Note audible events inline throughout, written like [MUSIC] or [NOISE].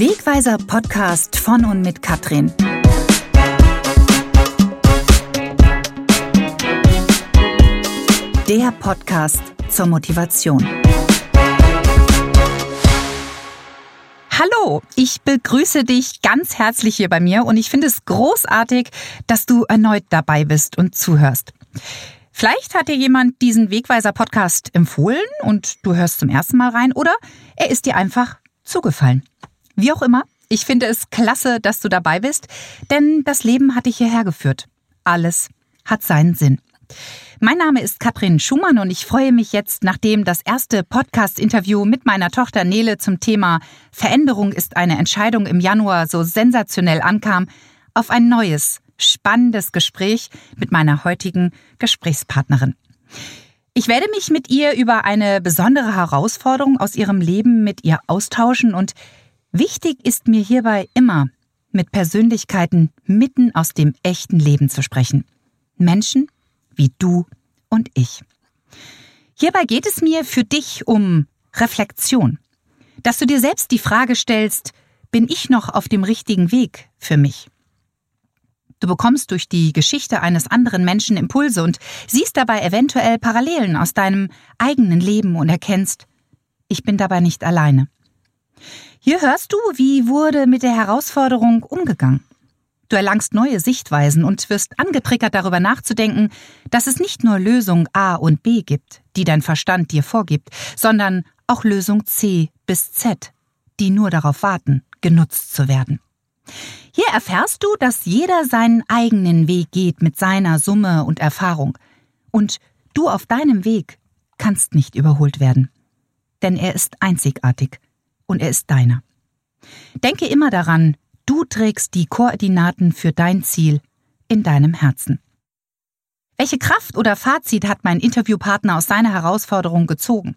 Wegweiser Podcast von und mit Katrin. Der Podcast zur Motivation. Hallo, ich begrüße dich ganz herzlich hier bei mir und ich finde es großartig, dass du erneut dabei bist und zuhörst. Vielleicht hat dir jemand diesen Wegweiser Podcast empfohlen und du hörst zum ersten Mal rein oder er ist dir einfach zugefallen. Wie auch immer, ich finde es klasse, dass du dabei bist, denn das Leben hat dich hierher geführt. Alles hat seinen Sinn. Mein Name ist Katrin Schumann und ich freue mich jetzt, nachdem das erste Podcast-Interview mit meiner Tochter Nele zum Thema Veränderung ist eine Entscheidung im Januar so sensationell ankam, auf ein neues, spannendes Gespräch mit meiner heutigen Gesprächspartnerin. Ich werde mich mit ihr über eine besondere Herausforderung aus ihrem Leben mit ihr austauschen und wichtig ist mir hierbei immer, mit Persönlichkeiten mitten aus dem echten Leben zu sprechen. Menschen, wie du und ich. Hierbei geht es mir für dich um Reflexion, dass du dir selbst die Frage stellst, bin ich noch auf dem richtigen Weg für mich? Du bekommst durch die Geschichte eines anderen Menschen Impulse und siehst dabei eventuell Parallelen aus deinem eigenen Leben und erkennst, ich bin dabei nicht alleine. Hier hörst du, wie wurde mit der Herausforderung umgegangen. Du erlangst neue Sichtweisen und wirst angetriggert darüber nachzudenken, dass es nicht nur Lösung A und B gibt, die dein Verstand dir vorgibt, sondern auch Lösung C bis Z, die nur darauf warten, genutzt zu werden. Hier erfährst du, dass jeder seinen eigenen Weg geht mit seiner Summe und Erfahrung. Und du auf deinem Weg kannst nicht überholt werden. Denn er ist einzigartig und er ist deiner. Denke immer daran, Du trägst die Koordinaten für dein Ziel in deinem Herzen. Welche Kraft oder Fazit hat mein Interviewpartner aus seiner Herausforderung gezogen?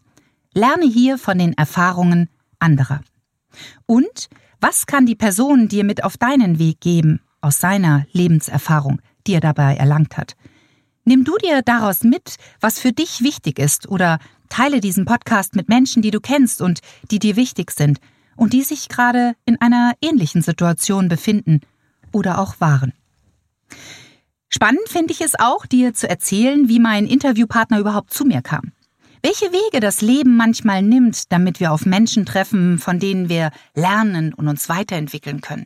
Lerne hier von den Erfahrungen anderer. Und was kann die Person dir mit auf deinen Weg geben aus seiner Lebenserfahrung, die er dabei erlangt hat? Nimm du dir daraus mit, was für dich wichtig ist, oder teile diesen Podcast mit Menschen, die du kennst und die dir wichtig sind, und die sich gerade in einer ähnlichen Situation befinden oder auch waren. Spannend finde ich es auch, dir zu erzählen, wie mein Interviewpartner überhaupt zu mir kam. Welche Wege das Leben manchmal nimmt, damit wir auf Menschen treffen, von denen wir lernen und uns weiterentwickeln können,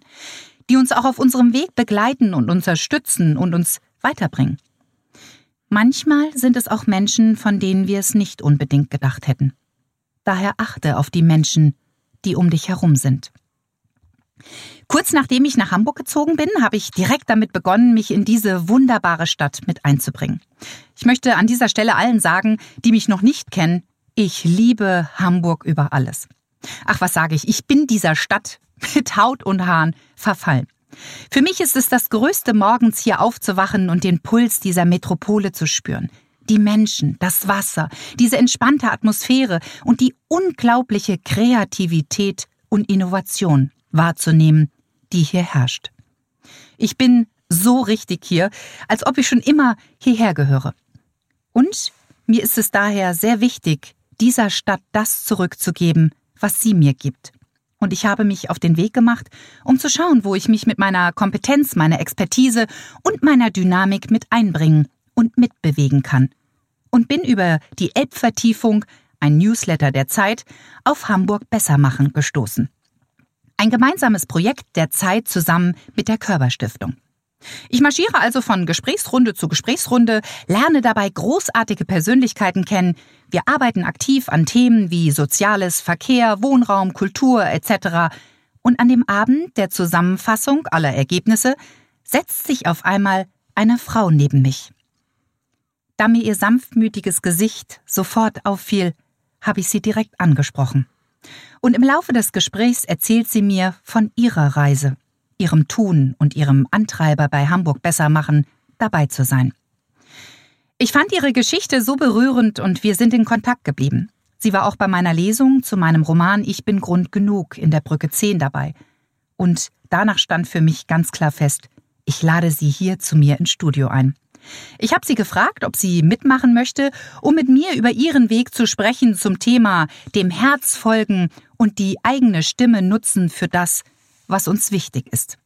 die uns auch auf unserem Weg begleiten und unterstützen und uns weiterbringen. Manchmal sind es auch Menschen, von denen wir es nicht unbedingt gedacht hätten. Daher achte auf die Menschen, die um dich herum sind. Kurz nachdem ich nach Hamburg gezogen bin, habe ich direkt damit begonnen, mich in diese wunderbare Stadt mit einzubringen. Ich möchte an dieser Stelle allen sagen, die mich noch nicht kennen, ich liebe Hamburg über alles. Ach, was sage ich, ich bin dieser Stadt [LAUGHS] mit Haut und Haaren verfallen. Für mich ist es das Größte, morgens hier aufzuwachen und den Puls dieser Metropole zu spüren die Menschen, das Wasser, diese entspannte Atmosphäre und die unglaubliche Kreativität und Innovation wahrzunehmen, die hier herrscht. Ich bin so richtig hier, als ob ich schon immer hierher gehöre. Und mir ist es daher sehr wichtig, dieser Stadt das zurückzugeben, was sie mir gibt. Und ich habe mich auf den Weg gemacht, um zu schauen, wo ich mich mit meiner Kompetenz, meiner Expertise und meiner Dynamik mit einbringen und mitbewegen kann und bin über die Elbvertiefung, ein Newsletter der Zeit, auf Hamburg besser machen gestoßen. Ein gemeinsames Projekt der Zeit zusammen mit der Körperstiftung. Ich marschiere also von Gesprächsrunde zu Gesprächsrunde, lerne dabei großartige Persönlichkeiten kennen. Wir arbeiten aktiv an Themen wie Soziales, Verkehr, Wohnraum, Kultur etc. Und an dem Abend der Zusammenfassung aller Ergebnisse setzt sich auf einmal eine Frau neben mich. Da mir ihr sanftmütiges Gesicht sofort auffiel, habe ich sie direkt angesprochen. Und im Laufe des Gesprächs erzählt sie mir von ihrer Reise, ihrem Tun und ihrem Antreiber bei Hamburg besser machen, dabei zu sein. Ich fand ihre Geschichte so berührend und wir sind in Kontakt geblieben. Sie war auch bei meiner Lesung zu meinem Roman Ich bin Grund genug in der Brücke 10 dabei. Und danach stand für mich ganz klar fest, ich lade sie hier zu mir ins Studio ein. Ich habe sie gefragt, ob sie mitmachen möchte, um mit mir über ihren Weg zu sprechen zum Thema dem Herz folgen und die eigene Stimme nutzen für das, was uns wichtig ist.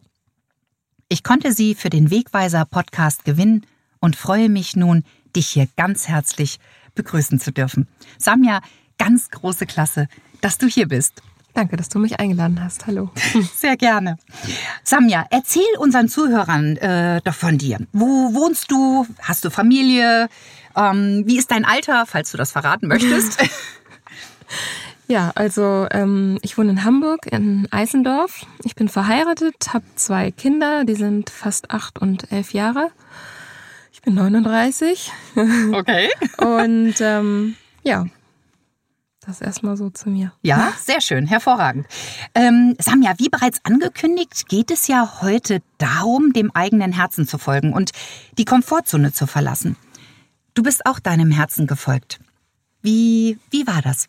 Ich konnte sie für den Wegweiser Podcast gewinnen und freue mich nun, dich hier ganz herzlich begrüßen zu dürfen. Samja, ganz große Klasse, dass du hier bist. Danke, dass du mich eingeladen hast. Hallo. [LAUGHS] Sehr gerne. Samja, erzähl unseren Zuhörern äh, doch von dir. Wo wohnst du? Hast du Familie? Ähm, wie ist dein Alter, falls du das verraten möchtest? [LAUGHS] ja, also ähm, ich wohne in Hamburg, in Eisendorf. Ich bin verheiratet, habe zwei Kinder, die sind fast acht und elf Jahre. Ich bin 39. Okay. [LAUGHS] und ähm, ja, das erstmal so zu mir. Ja, sehr schön, hervorragend. Ähm, Samja, wie bereits angekündigt, geht es ja heute darum, dem eigenen Herzen zu folgen und die Komfortzone zu verlassen. Du bist auch deinem Herzen gefolgt. Wie, wie war das?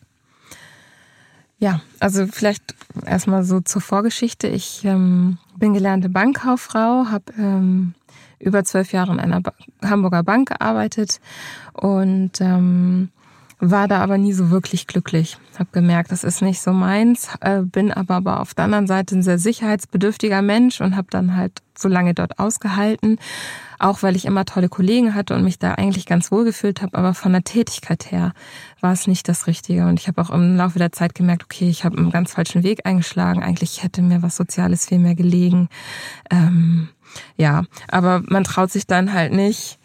Ja, also vielleicht erstmal so zur Vorgeschichte. Ich ähm, bin gelernte Bankkauffrau, habe ähm, über zwölf Jahre in einer ba Hamburger Bank gearbeitet und ähm, war da aber nie so wirklich glücklich. Hab gemerkt, das ist nicht so meins, äh, bin aber, aber auf der anderen Seite ein sehr sicherheitsbedürftiger Mensch und habe dann halt so lange dort ausgehalten, auch weil ich immer tolle Kollegen hatte und mich da eigentlich ganz wohl gefühlt habe, aber von der Tätigkeit her war es nicht das Richtige und ich habe auch im Laufe der Zeit gemerkt, okay, ich habe einen ganz falschen Weg eingeschlagen, eigentlich hätte mir was Soziales viel mehr gelegen. Ähm, ja, aber man traut sich dann halt nicht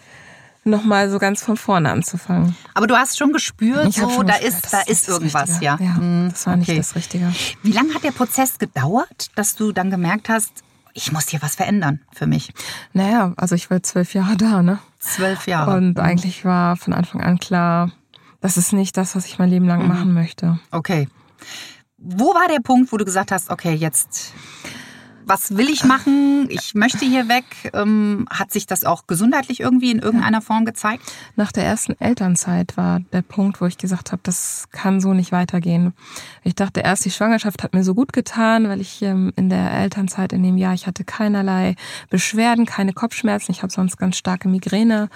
nochmal so ganz von vorne anzufangen. Aber du hast schon gespürt, so, schon da gespürt, ist, da ist irgendwas, ja. Ja, mhm, das war okay. nicht das Richtige. Wie lange hat der Prozess gedauert, dass du dann gemerkt hast, ich muss hier was verändern für mich? Naja, also ich war zwölf Jahre da, ne? Zwölf Jahre. Und mhm. eigentlich war von Anfang an klar, das ist nicht das, was ich mein Leben lang mhm. machen möchte. Okay. Wo war der Punkt, wo du gesagt hast, okay, jetzt was will ich machen? Ich möchte hier weg. Ähm, hat sich das auch gesundheitlich irgendwie in irgendeiner Form gezeigt? Nach der ersten Elternzeit war der Punkt, wo ich gesagt habe, das kann so nicht weitergehen. Ich dachte erst, die Schwangerschaft hat mir so gut getan, weil ich ähm, in der Elternzeit in dem Jahr, ich hatte keinerlei Beschwerden, keine Kopfschmerzen. Ich habe sonst ganz starke Migräne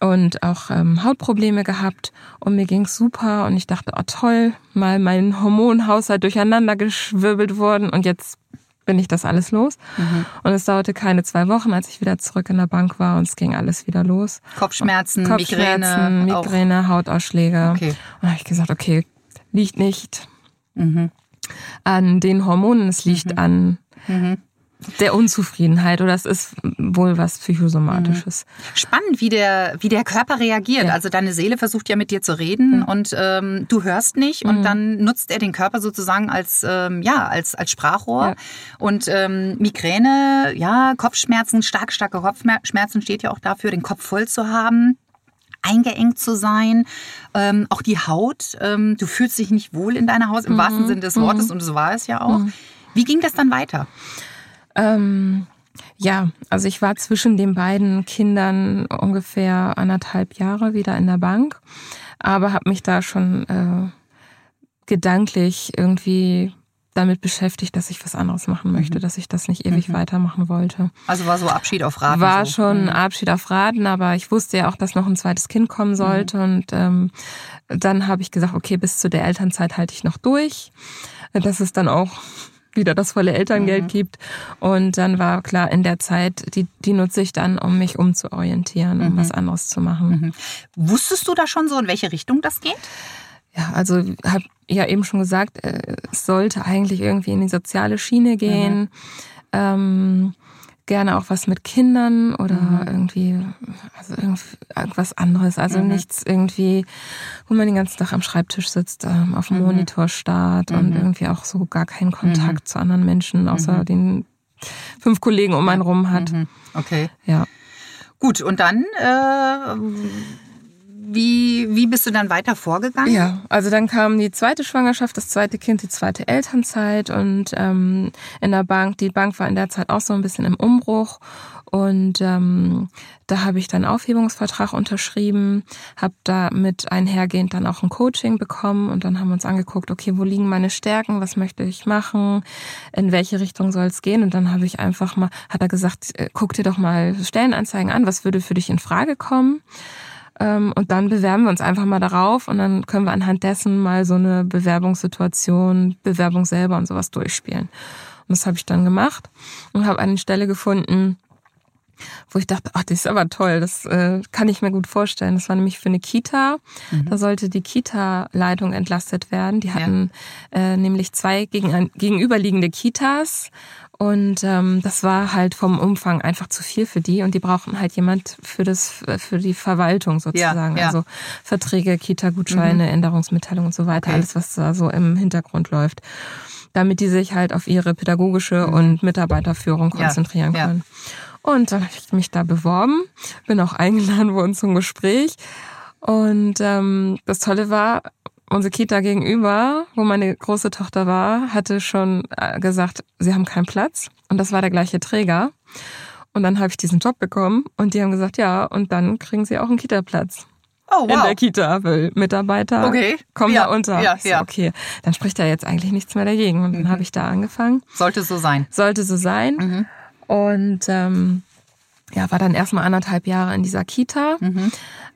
und auch ähm, Hautprobleme gehabt und mir ging's super und ich dachte, oh toll, mal mein Hormonhaushalt durcheinander geschwirbelt worden und jetzt bin ich das alles los. Mhm. Und es dauerte keine zwei Wochen, als ich wieder zurück in der Bank war und es ging alles wieder los. Kopfschmerzen, Kopfschmerzen Migräne, Migräne Hautausschläge. Okay. Und da habe ich gesagt, okay, liegt nicht mhm. an den Hormonen, es liegt mhm. an mhm der Unzufriedenheit oder es ist wohl was Psychosomatisches. Mhm. Spannend, wie der, wie der Körper reagiert. Ja. Also deine Seele versucht ja mit dir zu reden mhm. und ähm, du hörst nicht und mhm. dann nutzt er den Körper sozusagen als, ähm, ja, als, als Sprachrohr. Ja. Und ähm, Migräne, ja, Kopfschmerzen, stark, starke Kopfschmerzen steht ja auch dafür, den Kopf voll zu haben eingeengt zu sein, ähm, auch die Haut. Ähm, du fühlst dich nicht wohl in deiner Haut, im mhm. wahrsten Sinne des Wortes, mhm. und so war es ja auch. Wie ging das dann weiter? Ähm, ja, also ich war zwischen den beiden Kindern ungefähr anderthalb Jahre wieder in der Bank, aber habe mich da schon äh, gedanklich irgendwie damit beschäftigt, dass ich was anderes machen möchte, mhm. dass ich das nicht ewig mhm. weitermachen wollte. Also war so Abschied auf Raten. War so. schon mhm. Abschied auf Raten, aber ich wusste ja auch, dass noch ein zweites Kind kommen mhm. sollte. Und ähm, dann habe ich gesagt, okay, bis zu der Elternzeit halte ich noch durch. Das ist dann auch wieder das volle Elterngeld mhm. gibt. Und dann war klar, in der Zeit, die, die nutze ich dann, um mich umzuorientieren, um mhm. was anderes zu machen. Mhm. Wusstest du da schon so, in welche Richtung das geht? Ja, also habe ja eben schon gesagt, äh, es sollte eigentlich irgendwie in die soziale Schiene gehen. Mhm. Ähm, gerne auch was mit Kindern oder mhm. irgendwie, also irgendwas anderes. Also mhm. nichts irgendwie, wo man den ganzen Tag am Schreibtisch sitzt, ähm, auf dem mhm. Monitor starrt und mhm. irgendwie auch so gar keinen Kontakt mhm. zu anderen Menschen, außer mhm. den fünf Kollegen um einen rum hat. Okay. Ja. Gut, und dann äh, wie, wie bist du dann weiter vorgegangen? Ja, also dann kam die zweite Schwangerschaft, das zweite Kind, die zweite Elternzeit und ähm, in der Bank, die Bank war in der Zeit auch so ein bisschen im Umbruch Und ähm, da habe ich dann Aufhebungsvertrag unterschrieben, habe damit einhergehend dann auch ein Coaching bekommen und dann haben wir uns angeguckt, okay, wo liegen meine Stärken, was möchte ich machen, in welche Richtung soll es gehen und dann habe ich einfach mal, hat er gesagt, äh, guck dir doch mal Stellenanzeigen an, was würde für dich in Frage kommen und dann bewerben wir uns einfach mal darauf und dann können wir anhand dessen mal so eine Bewerbungssituation, Bewerbung selber und sowas durchspielen. Und das habe ich dann gemacht und habe eine Stelle gefunden, wo ich dachte, ach, das ist aber toll, das äh, kann ich mir gut vorstellen. Das war nämlich für eine Kita. Mhm. Da sollte die Kita-Leitung entlastet werden. Die hatten ja. äh, nämlich zwei gegen, gegenüberliegende Kitas. Und ähm, das war halt vom Umfang einfach zu viel für die und die brauchten halt jemand für das für die Verwaltung sozusagen, ja, ja. also Verträge, Kita-Gutscheine, mhm. Änderungsmitteilungen und so weiter, okay. alles was da so im Hintergrund läuft, damit die sich halt auf ihre pädagogische mhm. und Mitarbeiterführung konzentrieren ja, können. Und dann habe ich mich da beworben, bin auch eingeladen worden zum Gespräch. Und ähm, das Tolle war, unsere Kita gegenüber, wo meine große Tochter war, hatte schon äh, gesagt, sie haben keinen Platz. Und das war der gleiche Träger. Und dann habe ich diesen Job bekommen und die haben gesagt, ja, und dann kriegen sie auch einen Kita-Platz. Oh, wow. In der Kita, weil Mitarbeiter okay. kommen ja, da unter. Ja, ja. okay, dann spricht da jetzt eigentlich nichts mehr dagegen. Und dann mhm. habe ich da angefangen. Sollte so sein. Sollte so sein. Mhm. Und ähm, ja, war dann erstmal anderthalb Jahre in dieser Kita. Mhm.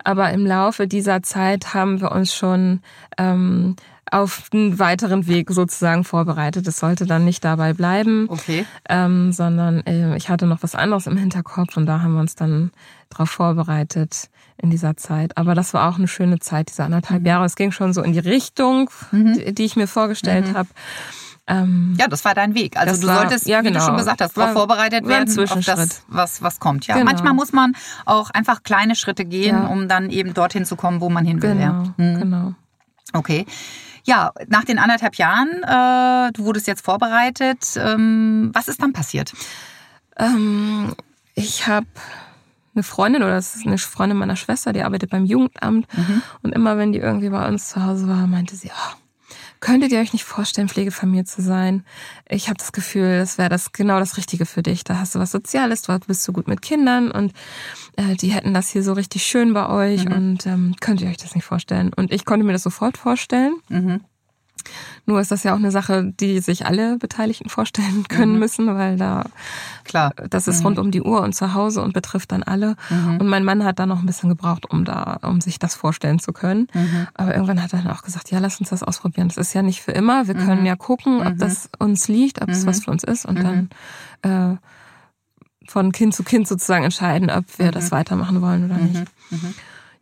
Aber im Laufe dieser Zeit haben wir uns schon ähm, auf einen weiteren Weg sozusagen vorbereitet. Es sollte dann nicht dabei bleiben, okay. ähm, sondern äh, ich hatte noch was anderes im Hinterkopf und da haben wir uns dann darauf vorbereitet in dieser Zeit. Aber das war auch eine schöne Zeit, diese anderthalb mhm. Jahre. Es ging schon so in die Richtung, mhm. die, die, ich mir vorgestellt mhm. habe. Ähm, ja, das war dein Weg. Also du war, solltest, ja, genau. wie du genau. schon gesagt hast, darauf vorbereitet werden auf das, was, was kommt. Ja, genau. manchmal muss man auch einfach kleine Schritte gehen, ja. um dann eben dorthin zu kommen, wo man hin will. Genau, ja. hm. genau. Okay. Ja, nach den anderthalb Jahren, äh, du wurdest jetzt vorbereitet. Ähm, was ist dann passiert? Ähm, ich habe eine Freundin oder das ist eine Freundin meiner Schwester, die arbeitet beim Jugendamt. Mhm. Und immer wenn die irgendwie bei uns zu Hause war, meinte sie, oh, Könntet ihr euch nicht vorstellen, Pflegefamilie zu sein? Ich habe das Gefühl, das wäre das genau das Richtige für dich. Da hast du was Soziales, dort bist du gut mit Kindern und äh, die hätten das hier so richtig schön bei euch mhm. und ähm, könnt ihr euch das nicht vorstellen? Und ich konnte mir das sofort vorstellen. Mhm. Nur ist das ja auch eine Sache, die sich alle Beteiligten vorstellen können mhm. müssen, weil da klar, das ist mhm. rund um die Uhr und zu Hause und betrifft dann alle. Mhm. Und mein Mann hat da noch ein bisschen gebraucht, um da, um sich das vorstellen zu können. Mhm. Aber irgendwann hat er dann auch gesagt, ja, lass uns das ausprobieren. Das ist ja nicht für immer. Wir können mhm. ja gucken, ob mhm. das uns liegt, ob es was für uns ist und dann äh, von Kind zu Kind sozusagen entscheiden, ob wir das weitermachen wollen oder nicht.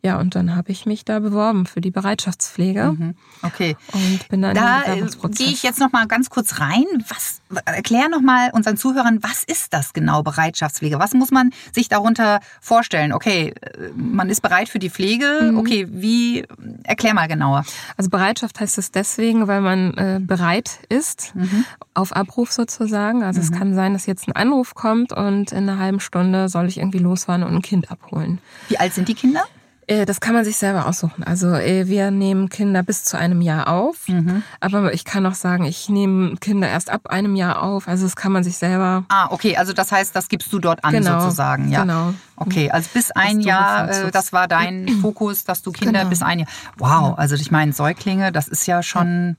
Ja, und dann habe ich mich da beworben für die Bereitschaftspflege. Mhm. Okay. Und bin dann da äh, gehe ich jetzt noch mal ganz kurz rein. Was erklär noch mal unseren Zuhörern, was ist das genau Bereitschaftspflege? Was muss man sich darunter vorstellen? Okay, äh, man ist bereit für die Pflege. Mhm. Okay, wie erklär mal genauer. Also Bereitschaft heißt es deswegen, weil man äh, bereit ist mhm. auf Abruf sozusagen. Also es mhm. kann sein, dass jetzt ein Anruf kommt und in einer halben Stunde soll ich irgendwie losfahren und ein Kind abholen. Wie alt sind die Kinder? Äh, das kann man sich selber aussuchen. Also äh, wir nehmen Kinder bis zu einem Jahr auf. Mhm. Aber ich kann auch sagen, ich nehme Kinder erst ab einem Jahr auf. Also das kann man sich selber. Ah, okay. Also das heißt, das gibst du dort an genau, sozusagen. Ja. Genau. Okay, also bis ein Jahr, äh, das war dein [CLEARS THROAT] Fokus, dass du Kinder genau. bis ein Jahr. Wow, also ich meine, Säuglinge, das ist ja schon.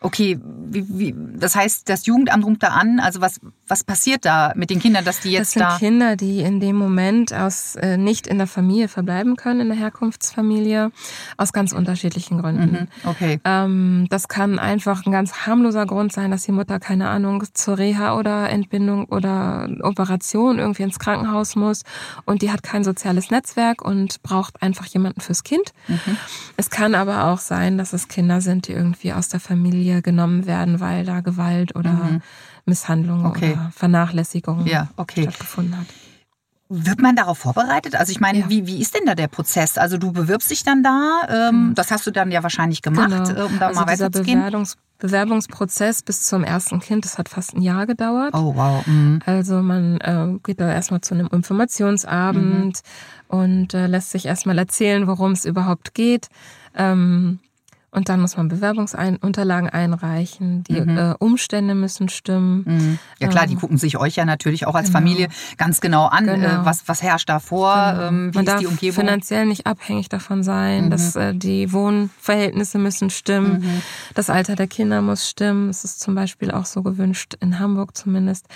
Okay, wie, wie, das heißt, das Jugendamt ruft da an. Also was, was passiert da mit den Kindern, dass die jetzt da? Das sind da Kinder, die in dem Moment aus äh, nicht in der Familie verbleiben können, in der Herkunftsfamilie, aus ganz unterschiedlichen Gründen. Mhm, okay. Ähm, das kann einfach ein ganz harmloser Grund sein, dass die Mutter keine Ahnung zur Reha oder Entbindung oder Operation irgendwie ins Krankenhaus muss und die hat kein soziales Netzwerk und braucht einfach jemanden fürs Kind. Mhm. Es kann aber auch sein, dass es Kinder sind, die irgendwie aus der Familie Familie genommen werden, weil da Gewalt oder mhm. Misshandlung okay. oder Vernachlässigung ja, okay. stattgefunden hat. Wird man darauf vorbereitet? Also ich meine, ja. wie, wie ist denn da der Prozess? Also du bewirbst dich dann da, ähm, mhm. das hast du dann ja wahrscheinlich gemacht, genau. Äh, um da also mal weiterzugehen. Bewerbungs Bewerbungsprozess bis zum ersten Kind, das hat fast ein Jahr gedauert. Oh wow. Mhm. Also man äh, geht da erstmal zu einem Informationsabend mhm. und äh, lässt sich erstmal erzählen, worum es überhaupt geht. Ähm, Und dann muss man Bewerbungsunterlagen einreichen. Die mhm. äh, Umstände müssen stimmen. Mhm. Ja klar, die ähm, gucken sich euch ja natürlich auch als genau. Familie ganz genau an. Äh, genau. Äh, was, was herrscht da vor? Genau. Ähm, wie man ist darf die Umgebung? finanziell nicht abhängig davon sein. Mhm. Dass, äh, die Wohnverhältnisse müssen stimmen. Mhm. Das Alter der Kinder muss stimmen. Es ist zum Beispiel auch so gewünscht, in Hamburg zumindest,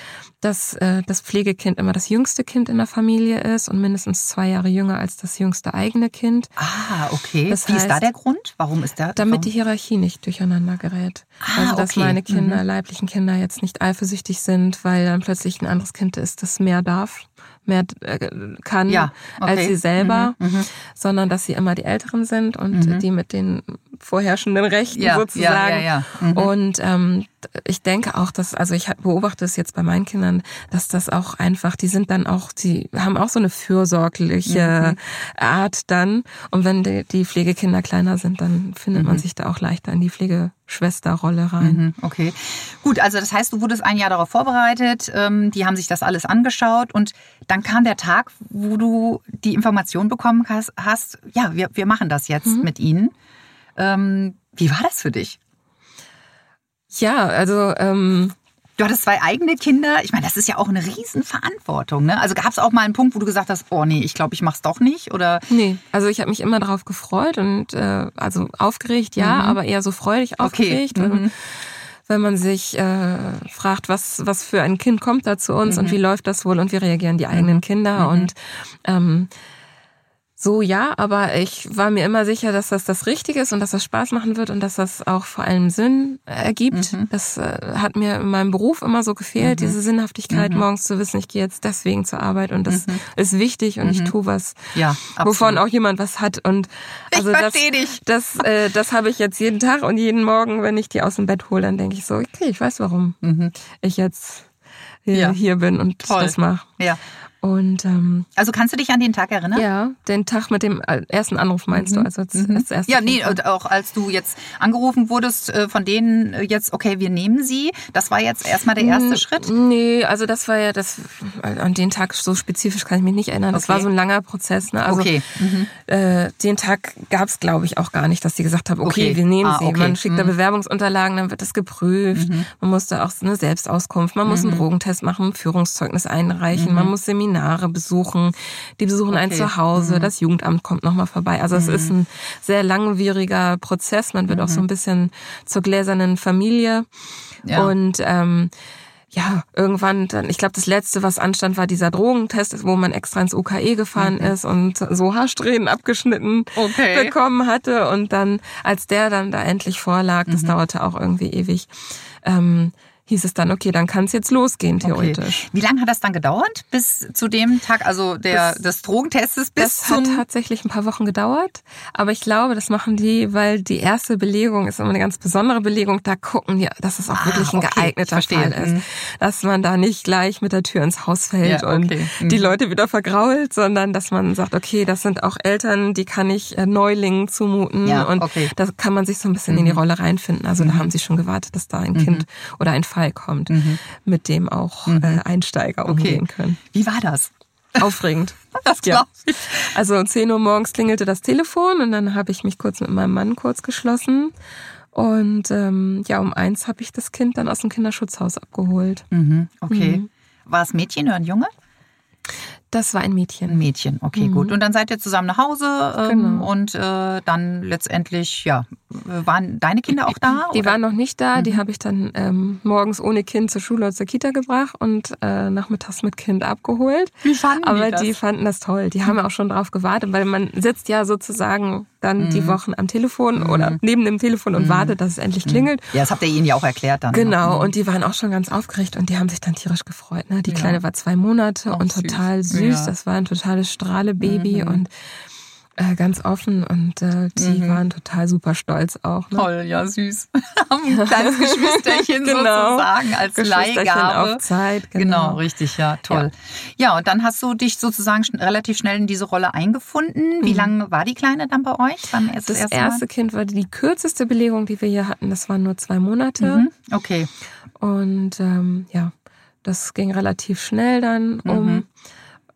dass äh, das Pflegekind immer das jüngste Kind in der Familie ist und mindestens zwei Jahre jünger als das jüngste eigene Kind. Ah, okay. Das wie heißt, ist da der Grund? Warum ist der? Damit die Hierarchie nicht durcheinander gerät. Ah, also, dass okay. meine Kinder, mhm. leiblichen Kinder jetzt nicht eifersüchtig sind, weil dann plötzlich ein anderes Kind ist, das mehr darf mehr äh, kann ja, okay. als sie selber, mhm, mhm, sondern dass sie immer die Älteren sind und mhm. die mit den vorherrschenden Rechten ja, sozusagen. Ja, mhm. Und ähm, ich denke auch, dass, also ich beobachte es jetzt bei meinen Kindern, dass das auch einfach, die sind dann auch, die haben auch so eine fürsorgliche mhm. Art dann. Und wenn die, die, Pflegekinder kleiner sind, dann findet mhm. man sich da auch leichter in die Pflegeschwesterrolle rein. Mhm. Okay. Gut, also das heißt, du wurdest ein Jahr darauf vorbereitet, ähm, die haben sich das alles angeschaut und dann kam der Tag, wo du die Information bekommen hast, hast ja, wir, wir machen das jetzt mhm. mit ihnen. Ähm, wie war das für dich? Ja, also ähm, Du hattest zwei eigene Kinder. Ich meine, das ist ja auch eine Riesenverantwortung. Ne? Also gab es auch mal einen Punkt, wo du gesagt hast, oh nee, ich glaube, ich mach's doch nicht? Oder? Nee, also ich habe mich immer darauf gefreut und äh, also aufgeregt, ja, mhm. aber eher so freudig aufgeregt. Okay. Mhm. Wenn man sich äh, fragt, was, was für ein Kind kommt da zu uns mhm. und wie läuft das wohl und wie reagieren die eigenen mhm. Kinder. Mhm. Und ähm, so ja, aber ich war mir immer sicher, dass das das Richtige ist und dass das Spaß machen wird und dass das auch vor allem Sinn ergibt. Mhm. Das äh, hat mir in meinem Beruf immer so gefehlt, mhm. diese Sinnhaftigkeit, mhm. morgens zu wissen, ich gehe jetzt deswegen zur Arbeit und das mhm. ist wichtig und ich mhm. tue was, ja, wovon auch jemand was hat. Und also ich das, dich. das, äh, das habe ich jetzt jeden Tag und jeden Morgen, wenn ich die aus dem Bett hole, dann denke ich so, okay, ich weiß, warum mhm. ich jetzt hier, ja. hier bin und Toll. das mache. Ja. Und ähm, also kannst du dich an den Tag erinnern? Ja, den Tag mit dem äh, ersten Anruf meinst mhm. du, also als, mhm. als erste Ja, nee, und auch als du jetzt angerufen wurdest äh, von denen äh, jetzt, okay, wir nehmen sie, das war jetzt erstmal der erste Schritt? Nee, also das war ja das an den Tag so spezifisch kann ich mich nicht erinnern. Das okay. war so ein langer Prozess. Ne? Also okay. Mhm. äh, den Tag gab es, glaube ich, auch gar nicht, dass die gesagt haben, okay, okay. wir nehmen ah, sie. Man schickt da mhm. Bewerbungsunterlagen, dann wird das geprüft. Mhm. Man musste auch eine Selbstauskunft, man muss einen mhm. Drogentest machen, Führungszeugnis einreichen, man muss Seminare besuchen. Die besuchen okay. ein Zuhause, mhm. das Jugendamt kommt nochmal vorbei. Also es ist mhm. ein sehr langwieriger Prozess. Man wird mhm. auch so ein bisschen zur gläsernen Familie. Ja. Und ähm, ja, irgendwann dann, ich glaube, das letzte, was anstand, war dieser Drogentest, wo man extra ins UKE gefahren mhm. ist und so Haarsträhnen abgeschnitten okay. bekommen hatte. Und dann, als der dann da endlich vorlag, das mhm. dauerte auch irgendwie ewig, ähm, hieß es dann, okay, dann kann es jetzt losgehen, theoretisch. Okay. Wie lange hat das dann gedauert bis zu dem Tag, also der, das, des Drogentestes bis Das hat tatsächlich ein paar Wochen gedauert, aber ich glaube, das machen die, weil die erste Belegung ist immer eine ganz besondere Belegung, da gucken die, dass es auch ah, wirklich ein okay. geeigneter Fall ist. Mhm. Dass man da nicht gleich mit der Tür ins Haus fällt ja, okay. und mhm. die Leute wieder vergrault, sondern dass man sagt, okay, das sind auch Eltern, die kann ich äh, Neulingen zumuten ja, und da kann man sich so ein bisschen mhm. in die mhm. Rolle reinfinden. Also da mhm. haben sie schon gewartet, dass da ein Kind mhm. oder ein Fall kommt, mhm. mit dem auch mhm. äh, Einsteiger umgehen okay. können. Wie war das? Aufregend. [LAUGHS] Das ich. Also um 10 Uhr morgens klingelte das Telefon und dann habe ich mich kurz mit meinem Mann kurz geschlossen. Und ähm, ja, um eins habe ich das Kind dann aus dem Kinderschutzhaus abgeholt. Mhm, okay. Mhm. War es Mädchen oder ein Junge? Das war ein Mädchen. Ein Mädchen, okay, mhm. gut. Und dann seid ihr zusammen nach Hause ähm, genau. und äh, dann letztendlich, ja, waren deine Kinder auch da? Die oder? waren noch nicht da. Mhm. Die habe ich dann ähm, morgens ohne Kind zur Schule oder zur Kita gebracht und äh, nachmittags mit Kind abgeholt. Wie fanden Aber die das? die fanden das toll. Die haben auch schon drauf gewartet, weil man sitzt ja sozusagen dann mhm. die Wochen am Telefon mhm. oder neben dem Telefon und mhm. wartet, dass es endlich klingelt. Ja, das habt ihr ihnen ja auch erklärt dann. Genau, mhm. und die waren auch schon ganz aufgeregt und die haben sich dann tierisch gefreut. Ne? Die ja. Kleine war zwei Monate auch und süß. total süß. Ja. Das war ein totales Strahlebaby mhm. und äh, ganz offen und äh, die mhm. waren total super stolz auch. Ne? Toll, ja süß. [LAUGHS] Haben ein kleines Geschwisterchen [LAUGHS] genau. sozusagen als Leihgabe. Auf Zeit, genau. genau richtig, ja, toll. Ja. ja. und dann hast du dich sozusagen relativ schnell in diese Rolle eingefunden. Wie mhm. lange war die Kleine dann bei euch? Beim das erste, erste Kind war die kürzeste Belegung, die wir hier hatten. Das waren nur zwei Monate. Mhm. Okay. Und ähm, ja, das ging relativ schnell dann um.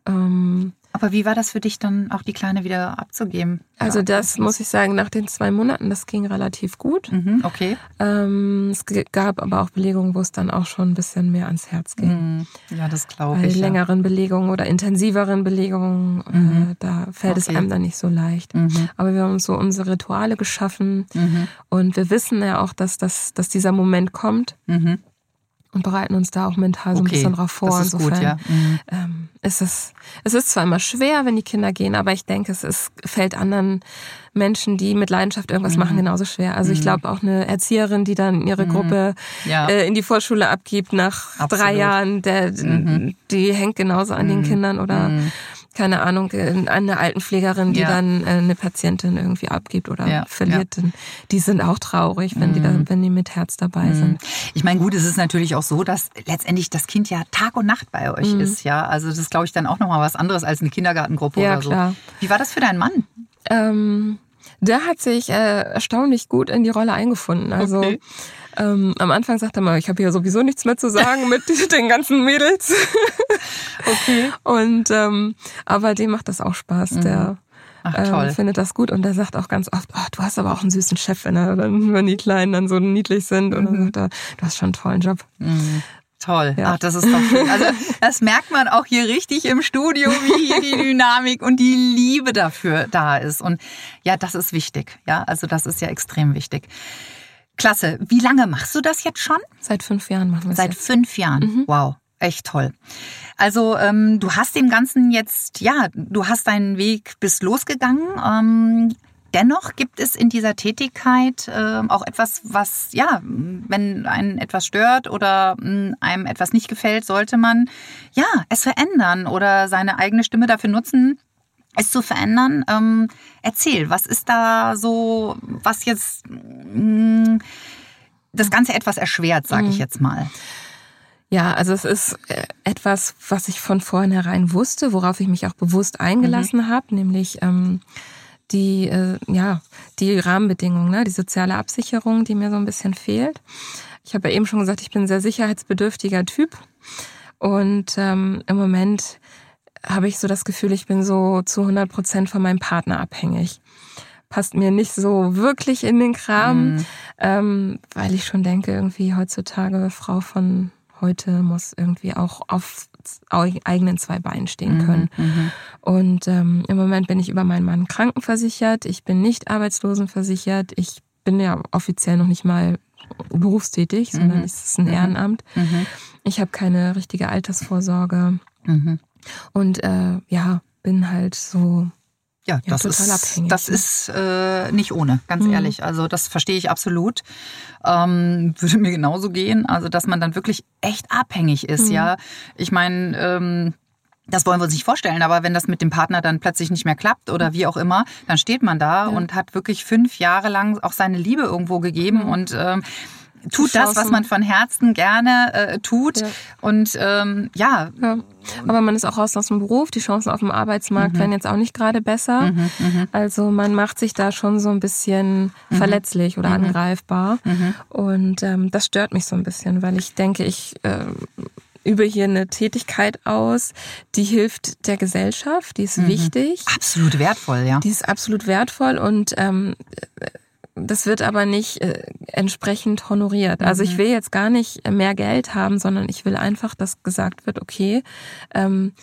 Ähm, Aber wie war das für dich dann auch die Kleine wieder abzugeben? Also das muss ich sagen, nach den zwei Monaten, das ging relativ gut. Mhm, okay. Ähm, es gab aber auch Belegungen, wo es dann auch schon ein bisschen mehr ans Herz ging. Mhm. Ja, das glaube Bei ich. ja. längeren Belegungen oder intensiveren Belegungen, Mhm. äh, da fällt es Okay. einem dann nicht so leicht. Mhm. Aber wir haben so unsere Rituale geschaffen Mhm. und wir wissen ja auch, dass, das, dass dieser Moment kommt Mhm. Und bereiten uns da auch mental so ein Okay, bisschen drauf vor. das ist gut, Insofern ja. Mhm. ähm, ist es, es ist zwar immer schwer, wenn die Kinder gehen, aber ich denke, es ist, fällt anderen Menschen, die mit Leidenschaft irgendwas Mhm. machen, genauso schwer. Also ich glaube auch eine Erzieherin, die dann ihre Gruppe Ja. äh, in die Vorschule abgibt nach Absolut. drei Jahren, der, Mhm. die hängt genauso an den Kindern oder Mhm. Keine Ahnung, eine Altenpflegerin, die Ja. dann äh, eine Patientin irgendwie abgibt oder Ja, verliert. Dann, die sind auch traurig, wenn die da, wenn die mit Herz dabei sind. Ich meine, gut, es ist natürlich auch so, dass letztendlich das Kind ja Tag und Nacht bei euch ist, ja. Also das ist, glaube ich, dann auch nochmal was anderes als eine Kindergartengruppe Ja, oder so. klar. Wie war das für deinen Mann? Ähm, der hat sich äh, erstaunlich gut in die Rolle eingefunden. Also Okay. Ähm, am Anfang sagte er mal, ich habe hier sowieso nichts mehr zu sagen mit [LAUGHS] den ganzen Mädels. [LAUGHS] Okay. Und ähm, aber dem macht das auch Spaß. Der Ach, toll. ähm, findet das gut und der sagt auch ganz oft, oh, du hast aber auch einen süßen Chef, wenn, er, dann, wenn die Kleinen dann so niedlich sind. Und dann sagt er, du hast schon einen tollen Job. Mhm. Toll. Ja. Ach, das ist doch schön. Also das merkt man auch hier richtig im Studio, wie hier die [LAUGHS] Dynamik und die Liebe dafür da ist. Und ja, das ist wichtig. Ja, also das ist ja extrem wichtig. Klasse. Wie lange machst du das jetzt schon? Seit fünf Jahren machen wir es Seit jetzt. fünf Jahren. Wow. Echt toll. Also ähm, du hast dem Ganzen jetzt, ja, du hast deinen Weg bis losgegangen. Ähm, dennoch gibt es in dieser Tätigkeit ähm, auch etwas, was, ja, wenn einen etwas stört oder mh, einem etwas nicht gefällt, sollte man, ja, es verändern oder seine eigene Stimme dafür nutzen, es zu verändern. Ähm, erzähl, was ist da so, was jetzt mh, das Ganze etwas erschwert, sage ich jetzt mal. Ja, also es ist äh, etwas, was ich von vornherein wusste, worauf ich mich auch bewusst eingelassen habe, nämlich ähm, die, äh, ja, die Rahmenbedingungen, ne? die soziale Absicherung, die mir so ein bisschen fehlt. Ich habe ja eben schon gesagt, ich bin ein sehr sicherheitsbedürftiger Typ und ähm, im Moment habe ich so das Gefühl, ich bin so zu 100 Prozent von meinem Partner abhängig. Passt mir nicht so wirklich in den Kram, ähm, weil ich schon denke, irgendwie heutzutage Frau von heute muss irgendwie auch auf eigenen zwei Beinen stehen können. Und ähm, im Moment bin ich über meinen Mann krankenversichert, ich bin nicht arbeitslosenversichert, ich bin ja offiziell noch nicht mal berufstätig, sondern es ist ein Ehrenamt. Ich habe keine richtige Altersvorsorge Mhm. Und äh, ja, bin halt so Ja, Ja, das ist, abhängig, das ne? ist äh, nicht ohne, ganz Mhm. ehrlich. Also das verstehe ich absolut. Ähm, [LAUGHS] würde mir genauso gehen. Also dass man dann wirklich echt abhängig ist, Mhm. ja. Ich meine, ähm, das wollen wir uns nicht vorstellen, aber wenn das mit dem Partner dann plötzlich nicht mehr klappt oder wie auch immer, dann steht man da Ja. und hat wirklich fünf Jahre lang auch seine Liebe irgendwo gegeben Mhm. und ähm, tut das, was man von Herzen gerne äh, tut. Ja. Und ähm, ja, Ja, aber man ist auch raus aus dem Beruf. Die Chancen auf dem Arbeitsmarkt werden jetzt auch nicht gerade besser. Also man macht sich da schon so ein bisschen verletzlich oder angreifbar. Und ähm, das stört mich so ein bisschen, weil ich denke, ich ähm, übe hier eine Tätigkeit aus, die hilft der Gesellschaft, die ist wichtig. absolut wertvoll, ja. Die ist absolut wertvoll und ähm, das wird aber nicht äh, entsprechend honoriert. Also ich will jetzt gar nicht mehr Geld haben, sondern ich will einfach, dass gesagt wird, okay, ähm,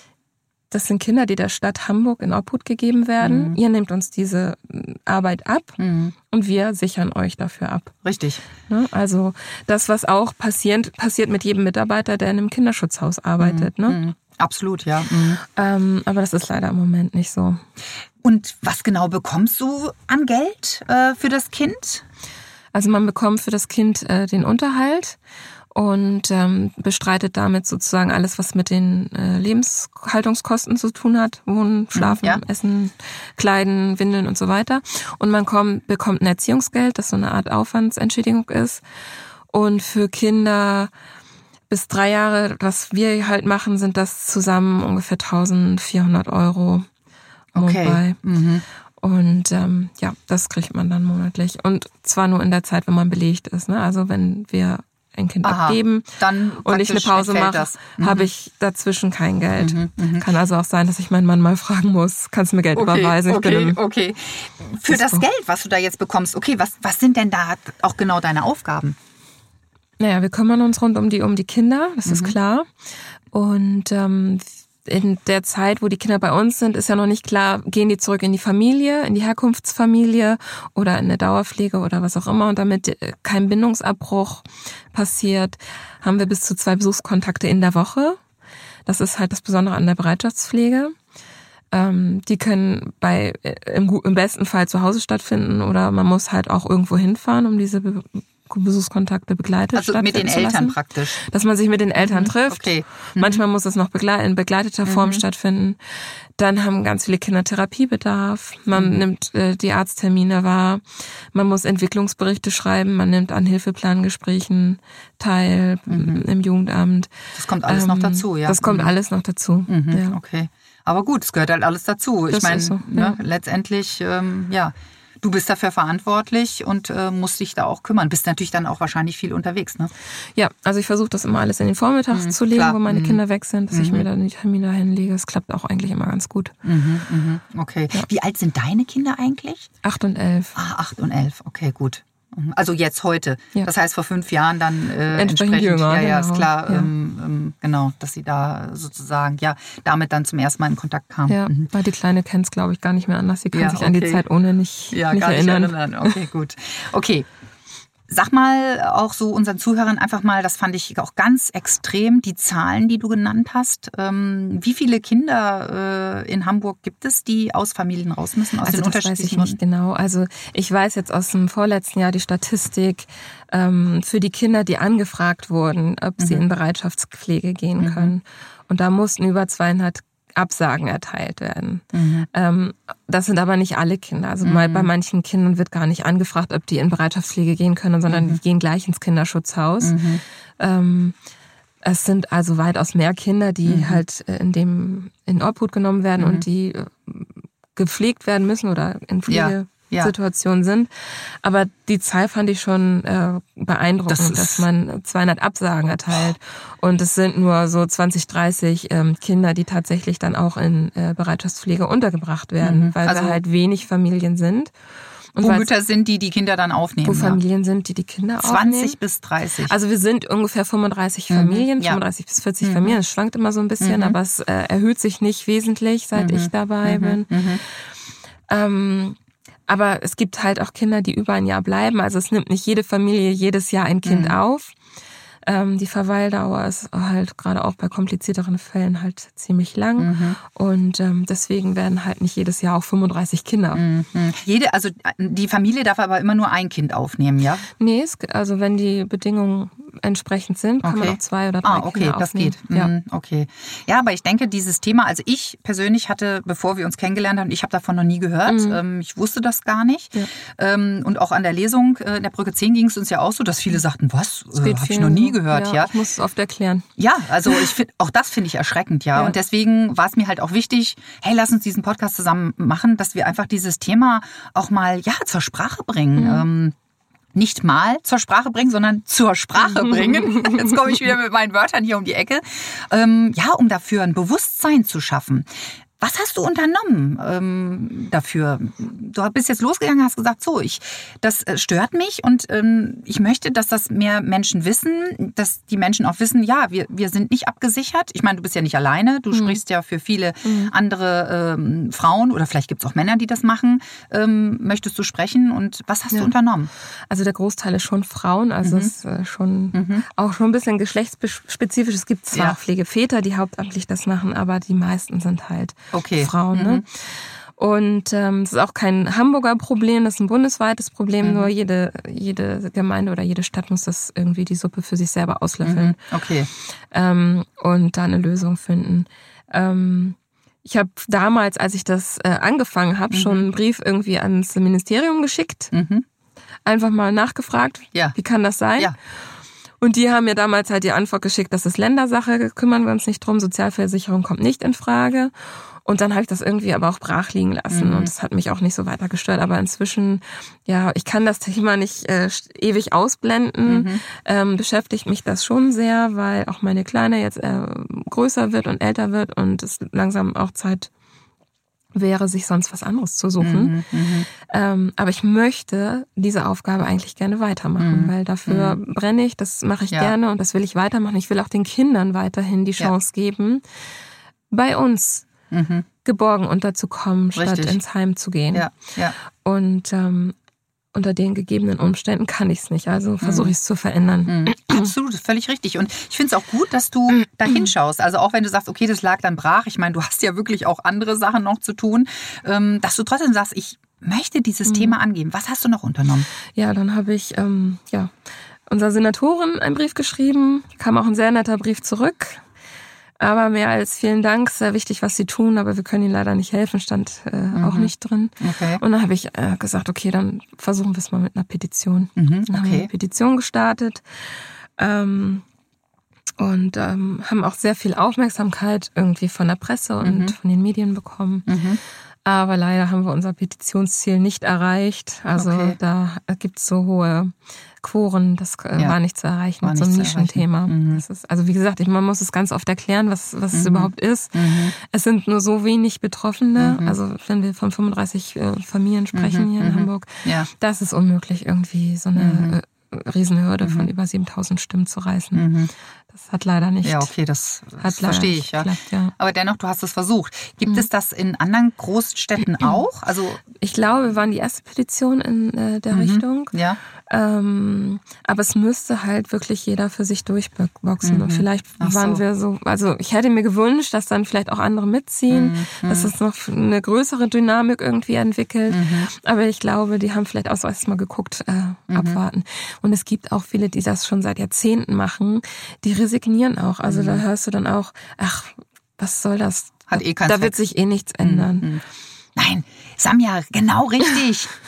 das sind Kinder, die der Stadt Hamburg in Obhut gegeben werden. Ihr nehmt uns diese äh, Arbeit ab Mhm. und wir sichern euch dafür ab. Richtig. Ne? Also das, was auch passiert, passiert mit jedem Mitarbeiter, der in einem Kinderschutzhaus arbeitet. Ne? Mhm. Absolut, ja. Mhm. Ähm, aber das ist leider im Moment nicht so. Und was genau bekommst du an Geld äh, für das Kind? Also man bekommt für das Kind äh, den Unterhalt und ähm, bestreitet damit sozusagen alles, was mit den äh, Lebenshaltungskosten zu tun hat. Wohnen, Schlafen, ja. Essen, Kleiden, Windeln und so weiter. Und man kommt, bekommt ein Erziehungsgeld, das so eine Art Aufwandsentschädigung ist. Und für Kinder bis drei Jahre, was wir halt machen, sind das zusammen ungefähr 1400 Euro. Okay. Mhm. Und ähm, ja, das kriegt man dann monatlich. Und zwar nur in der Zeit, wenn man belegt ist. Ne? Also wenn wir ein Kind Aha, abgeben und ich eine Pause mache. Mhm. habe ich dazwischen kein Geld. Kann also auch sein, dass ich meinen Mann mal fragen muss, kannst du mir Geld überweisen? Ich okay, okay. Für das. Geld, was du da jetzt bekommst, okay, was, was sind denn da auch genau deine Aufgaben? Naja, wir kümmern uns rund um die, um die Kinder, das Mhm. ist klar. Und ähm, in der Zeit, wo die Kinder bei uns sind, ist ja noch nicht klar, gehen die zurück in die Familie, in die Herkunftsfamilie oder in eine Dauerpflege oder was auch immer. Und damit äh, kein Bindungsabbruch passiert, haben wir bis zu zwei Besuchskontakte in der Woche. Das ist halt das Besondere an der Bereitschaftspflege. Ähm, die können bei äh, im, im besten Fall zu Hause stattfinden oder man muss halt auch irgendwo hinfahren, um diese Be Besuchskontakte begleitet Also mit den Eltern lassen. praktisch. Dass man sich mit den Eltern trifft. okay. Mhm. Manchmal muss es noch in begleiteter Form stattfinden. Dann haben ganz viele Kinder Therapiebedarf. Man Mhm. nimmt äh, die Arzttermine wahr. Man muss Entwicklungsberichte schreiben. Man nimmt an Hilfeplangesprächen teil im Jugendamt. Das kommt alles noch Ähm, dazu, ja. Das kommt Mhm. alles noch dazu. Mhm, Ja. Okay. Aber gut, es gehört halt alles dazu. Ich Das meine, ist so, ne, ja. letztendlich, ähm, ja, du bist dafür verantwortlich und äh, musst dich da auch kümmern. Bist natürlich dann auch wahrscheinlich viel unterwegs, ne? Ja, also ich versuche das immer alles in den Vormittags zu legen, klar. wo meine Mhm. Kinder weg sind, dass ich mir dann die Termine hinlege. Das klappt auch eigentlich immer ganz gut. Mhm, mhm, okay. Wie alt sind deine Kinder eigentlich? Acht und elf. Ah, acht und elf. Okay, gut. Mhm. Also jetzt heute. Ja. Das heißt vor fünf Jahren dann äh, Entsprechend jünger, Ja, ja, ist genau. klar. Ja. Ähm, ähm, genau, dass sie da sozusagen ja damit dann zum ersten Mal in Kontakt kamen. Ja, Mhm. weil die Kleine kennt es, glaube ich, gar nicht mehr anders. Sie kann Ja, sich an die okay. Zeit ohne nicht, Ja, nicht gar erinnern. nicht erinnern. Okay, gut. [LAUGHS] Okay. Sag mal auch so unseren Zuhörern einfach mal, das fand ich auch ganz extrem, die Zahlen, die du genannt hast. Ähm, wie viele Kinder äh, in Hamburg gibt es, die aus Familien raus müssen, aus Also den das weiß ich nicht genau. Also ich weiß jetzt aus dem vorletzten Jahr die Statistik ähm, für die Kinder, die angefragt wurden, ob sie in Bereitschaftspflege gehen können. Und da mussten über 200 Absagen erteilt werden. Ähm, das sind aber nicht alle Kinder. Also mal bei manchen Kindern wird gar nicht angefragt, ob die in Bereitschaftspflege gehen können, sondern die gehen gleich ins Kinderschutzhaus. Ähm, es sind also weitaus mehr Kinder, die halt äh, in dem in Obhut genommen werden und die äh, gepflegt werden müssen oder in Ja, ja. Pflegesituationen sind. Aber die Zahl fand ich schon äh, beeindruckend, Das dass man 200 Absagen erteilt. Und es sind nur so 20, 30 ähm, Kinder, die tatsächlich dann auch in äh, Bereitschaftspflege untergebracht werden, weil Also- wir halt wenig Familien sind. Und Wo Mütter sind, die die Kinder dann aufnehmen. wo ja. Familien sind, die die Kinder 20 aufnehmen. bis 30. Also wir sind ungefähr 35 Familien, Mhm, ja. Mhm. 35 bis 40 Familien. Es schwankt immer so ein bisschen, aber es äh, erhöht sich nicht wesentlich, seit Mhm. ich dabei bin. Ähm, aber es gibt halt auch Kinder, die über ein Jahr bleiben. Also es nimmt nicht jede Familie jedes Jahr ein Mhm. Kind auf. Ähm, die Verweildauer ist halt gerade auch bei komplizierteren Fällen halt ziemlich lang. Mhm. Und ähm, deswegen werden halt nicht jedes Jahr auch 35 Kinder. Mhm. Jede, also die Familie darf aber immer nur ein Kind aufnehmen, ja? Nee, es, also wenn die Bedingungen entsprechend sind, kann man Okay. auch zwei oder drei Ah, okay, Kinder das aufnehmen. geht. Ja. Mhm, Okay. Ja, aber ich denke, dieses Thema, also ich persönlich hatte, bevor wir uns kennengelernt haben, ich habe davon noch nie gehört. Ähm, ich wusste das gar nicht. Mhm. Ja. Ähm, und auch an der Lesung äh, in der Brücke 10 ging es uns ja auch so, dass viele sagten, was? Äh, habe ich noch nie gehört, ja. Ich muss es oft erklären. Ja, also ich find, auch das finde ich erschreckend, ja. Ja. Und deswegen war es mir halt auch wichtig, hey, lass uns diesen Podcast zusammen machen, dass wir einfach dieses Thema auch mal ja zur Sprache bringen. Mhm. Ähm, nicht mal zur Sprache bringen, sondern zur Sprache [LAUGHS] bringen. Jetzt komme ich wieder mit meinen Wörtern hier um die Ecke. Ähm, ja, um dafür ein Bewusstsein zu schaffen. Was hast du unternommen ähm, dafür? Du bist jetzt losgegangen, hast gesagt, so, ich, das äh, stört mich und ähm, ich möchte, dass das mehr Menschen wissen, dass die Menschen auch wissen, ja, wir, wir sind nicht abgesichert. Ich meine, du bist ja nicht alleine, du sprichst ja für viele andere ähm, Frauen oder vielleicht gibt es auch Männer, die das machen. Ähm, möchtest du sprechen und was hast du Ja. unternommen? Also der Großteil ist schon Frauen, also es ist äh, schon auch schon ein bisschen geschlechtsspezifisch. Es gibt zwar Ja. Pflegeväter, die hauptamtlich das machen, aber die meisten sind halt Okay. Frauen. Ne? Und ähm, das ist auch kein Hamburger Problem, das ist ein bundesweites Problem. Nur jede, jede Gemeinde oder jede Stadt muss das irgendwie die Suppe für sich selber auslöffeln Okay. ähm, und da eine Lösung finden. Ähm, ich habe damals, als ich das äh, angefangen habe, schon einen Brief irgendwie ans Ministerium geschickt, Mhm. einfach mal nachgefragt, Ja. wie kann das sein? Ja. Und die haben mir damals halt die Antwort geschickt, das ist Ländersache, kümmern wir uns nicht drum, Sozialversicherung kommt nicht in Frage. Und dann habe ich das irgendwie aber auch brach liegen lassen Mhm. und das hat mich auch nicht so weiter gestört. Aber inzwischen, ja, ich kann das Thema nicht äh, ewig ausblenden. Mhm. Ähm, beschäftigt mich das schon sehr, weil auch meine Kleine jetzt äh, größer wird und älter wird und es langsam auch Zeit wäre, sich sonst was anderes zu suchen. Mhm, mhm. Ähm, aber ich möchte diese Aufgabe eigentlich gerne weitermachen, Mhm. weil dafür brenne ich, das mache ich Ja. gerne und das will ich weitermachen. Ich will auch den Kindern weiterhin die Ja. Chance geben, bei uns Mhm. geborgen unterzukommen, statt Richtig. ins Heim zu gehen. Ja, ja. Und ähm, unter den gegebenen Umständen kann ich es nicht. Also versuche ich es zu verändern. Mhm. Absolut, völlig richtig. Und ich finde es auch gut, dass du da hinschaust. Also auch wenn du sagst, okay, das lag dann brach. Ich meine, du hast ja wirklich auch andere Sachen noch zu tun, ähm, dass du trotzdem sagst, ich möchte dieses Thema angehen. Was hast du noch unternommen? Ja, dann habe ich ähm, ja unserer Senatorin einen Brief geschrieben. Kam auch ein sehr netter Brief zurück. Aber mehr als vielen Dank, sehr wichtig, was Sie tun, aber wir können Ihnen leider nicht helfen, stand äh, auch nicht drin. Okay. Und dann habe ich äh, gesagt, okay, dann versuchen wir es mal mit einer Petition. Mhm, Dann haben wir eine okay. Petition gestartet ähm, und ähm, haben auch sehr viel Aufmerksamkeit irgendwie von der Presse und Mhm. von den Medien bekommen. Mhm. Aber leider haben wir unser Petitionsziel nicht erreicht. Also Okay. da gibt's so hohe Quoren, das äh, Ja. war nicht zu erreichen War mit so einem. Nischenthema. Mhm. Das ist, also wie gesagt, ich, man muss es ganz oft erklären, was, was es Mhm. überhaupt ist. Mhm. Es sind nur so wenig Betroffene. Mhm. Also wenn wir von 35 äh, Familien sprechen Mhm, hier in mhm. Hamburg, Ja. das ist unmöglich, irgendwie so eine äh, Riesenhürde von über 7000 Stimmen zu reißen. Das hat leider nicht. Ja, okay, das, das verstehe ich, ja. geklappt, ja. Aber dennoch, du hast es versucht. Gibt Mhm. es das in anderen Großstädten [CLEARS THROAT] auch? Also, Ich glaube, wir waren die erste Petition in äh, der Mhm. Richtung. ja. Ähm, aber es müsste halt wirklich jeder für sich durchboxen. Mhm. Und vielleicht Ach waren so. wir so, also ich hätte mir gewünscht, dass dann vielleicht auch andere mitziehen, Mhm. dass es noch eine größere Dynamik irgendwie entwickelt. Mhm. Aber ich glaube, die haben vielleicht auch so erstmal geguckt, äh, Mhm. abwarten. Und es gibt auch viele, die das schon seit Jahrzehnten machen, die resignieren auch. Also da hörst du dann auch, ach, was soll das? Mhm. Hat eh keinen Da Zweck. wird sich eh nichts ändern. Mhm. Nein, Samja, genau richtig. [LAUGHS]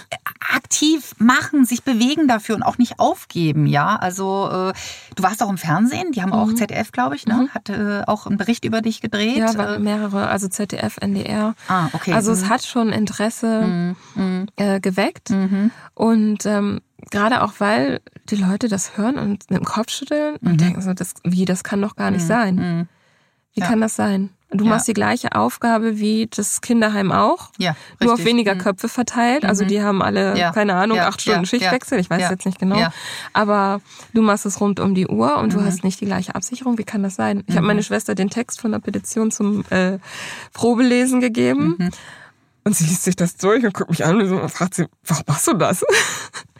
Aktiv machen, sich bewegen dafür und auch nicht aufgeben, ja. Also äh, du warst auch im Fernsehen, die haben auch ZDF, glaube ich, ne? Hat äh, auch einen Bericht über dich gedreht. Mhm. Ja, äh, mehrere, also ZDF, NDR. ah, okay. Also es Mhm. hat schon Interesse Mhm. Mhm. äh, geweckt. Mhm. Und ähm, gerade auch, weil die Leute das hören und mit dem Kopf schütteln Mhm. und denken so, das, wie, das kann doch gar nicht sein. Mhm. Wie Ja. kann das sein? Du Ja. machst die gleiche Aufgabe wie das Kinderheim auch, Ja, nur auf richtig. weniger Mhm. Köpfe verteilt. Also die haben alle, Ja. keine Ahnung, Ja. acht Stunden. Schichtwechsel. Ich weiß jetzt nicht genau. Ja. Aber du machst es rund um die Uhr und du Mhm. hast nicht die gleiche Absicherung. Wie kann das sein? Ich habe meine Schwester den Text von der Petition zum äh, Probelesen gegeben. Mhm. Und sie liest sich das durch und guckt mich an und fragt sie, warum machst du das?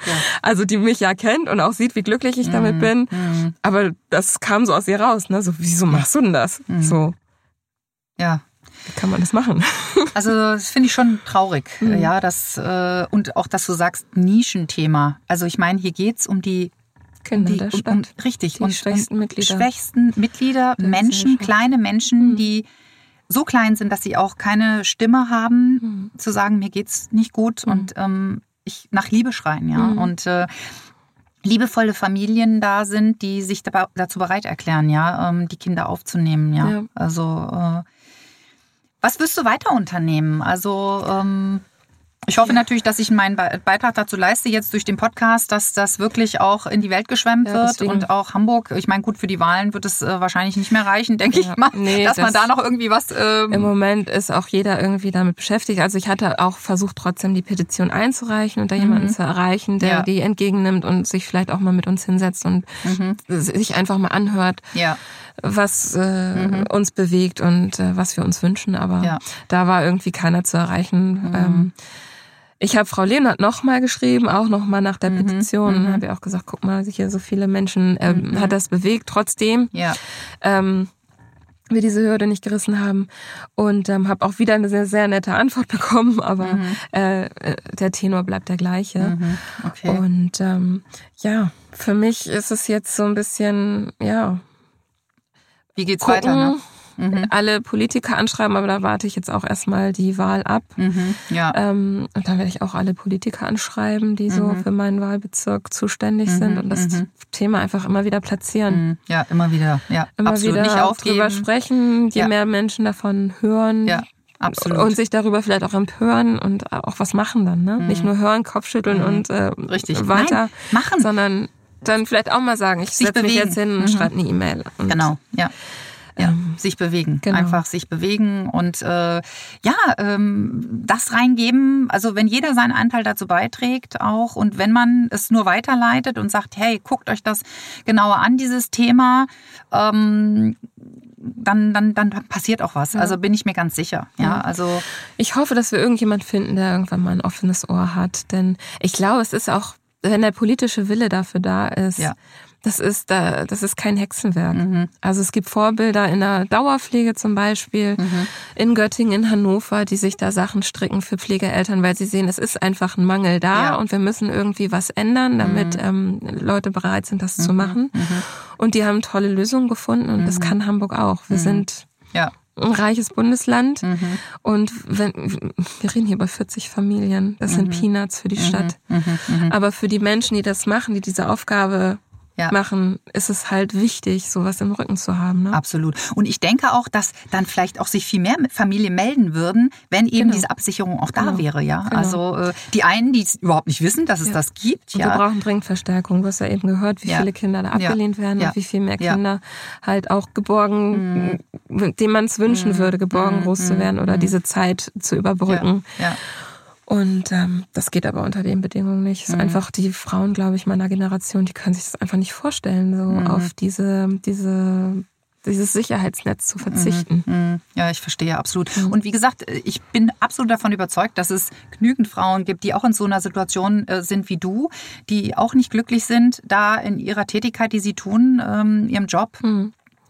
Ja. Also die mich ja kennt und auch sieht, wie glücklich ich damit bin. Mhm. Aber das kam so aus ihr raus, ne? So, wieso machst du denn das? Mhm. So, Ja, wie kann man das machen? [LAUGHS] Also das finde ich schon traurig, Mhm. ja, das äh, und auch, dass du sagst Nischenthema. Also ich meine, hier geht's um die, Kinder die der um, um, Stadt. richtig Die und, schwächsten und Mitglieder. schwächsten Mitglieder, der Menschen, kleine Menschen, Mhm. die so klein sind, dass sie auch keine Stimme haben, Mhm. zu sagen, mir geht's nicht gut Mhm. und ähm, ich nach Liebe schreien, ja Mhm. und äh, liebevolle Familien da sind, die sich da, dazu bereit erklären, ja, ähm, die Kinder aufzunehmen, ja. Ja. Also äh, was wirst du weiter unternehmen? Also ähm, ich hoffe natürlich, dass ich meinen Be- Beitrag dazu leiste, jetzt durch den Podcast, dass das wirklich auch in die Welt geschwemmt Ja, wird deswegen- und auch Hamburg. Ich meine, gut, für die Wahlen wird es äh, wahrscheinlich nicht mehr reichen, denke Ja, ich mal, nee, dass man das- da noch irgendwie was. Ähm, Im Moment ist auch jeder irgendwie damit beschäftigt. Also ich hatte auch versucht, trotzdem die Petition einzureichen und da jemanden zu erreichen, der Mhm. Ja. die entgegennimmt und sich vielleicht auch mal mit uns hinsetzt und Mhm. sich einfach mal anhört, ja, was äh, uns bewegt und äh, was wir uns wünschen. Aber Ja. da war irgendwie keiner zu erreichen. Ähm, ich habe Frau Lehnert nochmal geschrieben, auch nochmal nach der Petition. Und habe ihr auch gesagt, guck mal, hier so viele Menschen ähm, hat das bewegt. Trotzdem ja, ähm, wir diese Hürde nicht gerissen haben. Und ähm, habe auch wieder eine sehr, sehr nette Antwort [LAUGHS] bekommen, aber äh, äh, der Tenor bleibt der gleiche. mhm. okay. Und ähm, ja, für mich ist es jetzt so ein bisschen, ja, Wie geht's gucken, weiter? Ne? Mhm. alle Politiker anschreiben, aber da warte ich jetzt auch erstmal die Wahl ab. Mhm. Ja, Ähm, und dann werde ich auch alle Politiker anschreiben, die so Mhm. für meinen Wahlbezirk zuständig sind und das mhm. Thema einfach immer wieder platzieren. Mhm. ja, immer wieder. Ja, Immer absolut wieder nicht aufgeben. drüber sprechen, je Ja. mehr Menschen davon hören, Ja. Absolut. Und sich darüber vielleicht auch empören und auch was machen dann. Ne? Mhm. Nicht nur hören, Kopfschütteln mhm. und äh, Richtig. weiter Nein, machen. sondern dann vielleicht auch mal sagen, ich setze mich jetzt hin und mhm. schreibe eine E-Mail. Genau, ja. Ja, ähm, sich bewegen. Genau. Einfach sich bewegen und äh, ja, ähm, das reingeben. Also wenn jeder seinen Anteil dazu beiträgt auch und wenn man es nur weiterleitet und sagt, hey, guckt euch das genauer an, dieses Thema, ähm, dann, dann, dann passiert auch was. Ja. Also bin ich mir ganz sicher. Ja, also ich hoffe, dass wir irgendjemand finden, der irgendwann mal ein offenes Ohr hat, denn ich glaube, es ist auch, wenn der politische Wille dafür da ist. Ja das ist, das ist kein Hexenwerk. Mhm. Also es gibt Vorbilder in der Dauerpflege zum Beispiel, mhm. in Göttingen, in Hannover, die sich da Sachen stricken für Pflegeeltern, weil sie sehen, es ist einfach ein Mangel da ja. und wir müssen irgendwie was ändern, damit mhm. ähm, Leute bereit sind, das zu mhm. machen. Mhm. Und die haben tolle Lösungen gefunden und das mhm. kann Hamburg auch. Wir sind ja ein reiches Bundesland. Mhm. Und wenn, wir reden hier über 40 Familien, das mhm. sind Peanuts für die Stadt. Mhm. Aber für die Menschen, die das machen, die diese Aufgabe ja. machen, ist es halt wichtig, sowas im Rücken zu haben. Ne? Absolut. Und ich denke auch, dass dann vielleicht auch sich viel mehr Familien melden würden, wenn eben genau. diese Absicherung auch da genau. wäre. Ja, genau. also äh, die einen, die überhaupt nicht wissen, dass es ja. das gibt. Und ja. wir brauchen dringend Verstärkung. Du hast ja eben gehört, wie ja. viele Kinder da abgelehnt werden und wie viel mehr Kinder halt auch geborgen, mhm. dem man es wünschen mhm. würde, geborgen mhm. groß zu werden oder mhm. diese Zeit zu überbrücken. Ja. Und ähm, das geht aber unter den Bedingungen nicht. Es ist mhm. einfach die Frauen, glaube ich, meiner Generation, die können sich das einfach nicht vorstellen, so mhm. auf diese, diese dieses Sicherheitsnetz zu verzichten. Mhm. mhm. Ja, ich verstehe absolut. Mhm. Und wie gesagt, ich bin absolut davon überzeugt, dass es genügend Frauen gibt, die auch in so einer Situation äh, sind wie du, die auch nicht glücklich sind, da in ihrer Tätigkeit, die sie tun, ähm, ihrem Job.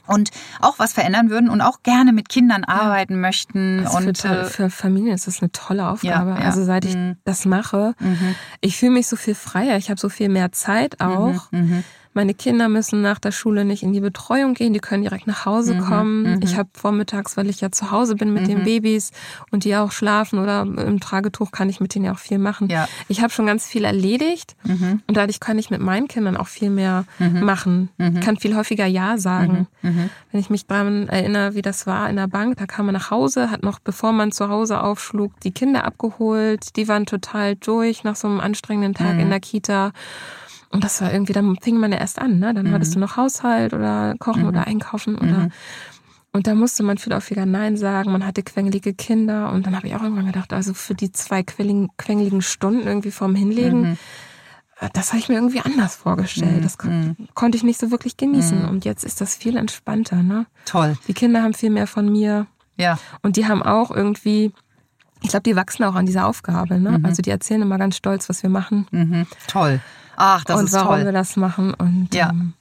Mhm und auch was verändern würden und auch gerne mit Kindern arbeiten ja. möchten. Also und für, äh, für, Familien ist das eine tolle Aufgabe. Ja, ja. Also seit ich mhm. das mache, mhm. ich fühle mich so viel freier, ich habe so viel mehr Zeit auch. Mhm. Mhm. Meine Kinder müssen nach der Schule nicht in die Betreuung gehen, die können direkt nach Hause mhm, kommen. Mhm. Ich habe vormittags, weil ich ja zu Hause bin mit mhm. den Babys und die auch schlafen oder im Tragetuch kann ich mit denen ja auch viel machen. Ja. Ich habe schon ganz viel erledigt mhm. und dadurch kann ich mit meinen Kindern auch viel mehr mhm. machen. Ich kann viel häufiger Ja sagen. Wenn ich mich daran erinnere, wie das war in der Bank, da kam man nach Hause, hat noch, bevor man zu Hause aufschlug, die Kinder abgeholt. Die waren total durch nach so einem anstrengenden Tag in der Kita. Und das war irgendwie, dann fing man ja erst an, ne? Dann mhm. hattest du noch Haushalt oder Kochen mhm. oder Einkaufen oder mhm. und da musste man viel häufiger Nein sagen. Man hatte quengelige Kinder und dann habe ich auch irgendwann gedacht, also für die zwei quengeligen, quengeligen Stunden irgendwie vorm Hinlegen, mhm. äh, das habe ich mir irgendwie anders vorgestellt. Mhm. Das kon mhm. konnte ich nicht so wirklich genießen. Und jetzt ist das viel entspannter, ne? Toll. Die Kinder haben viel mehr von mir. Ja. Und die haben auch irgendwie, ich glaube, die wachsen auch an dieser Aufgabe. Ne? Mhm. Also die erzählen immer ganz stolz, was wir machen. Mhm. Toll. Ach, das und ist warum toll. wir das machen. Und ja. ähm,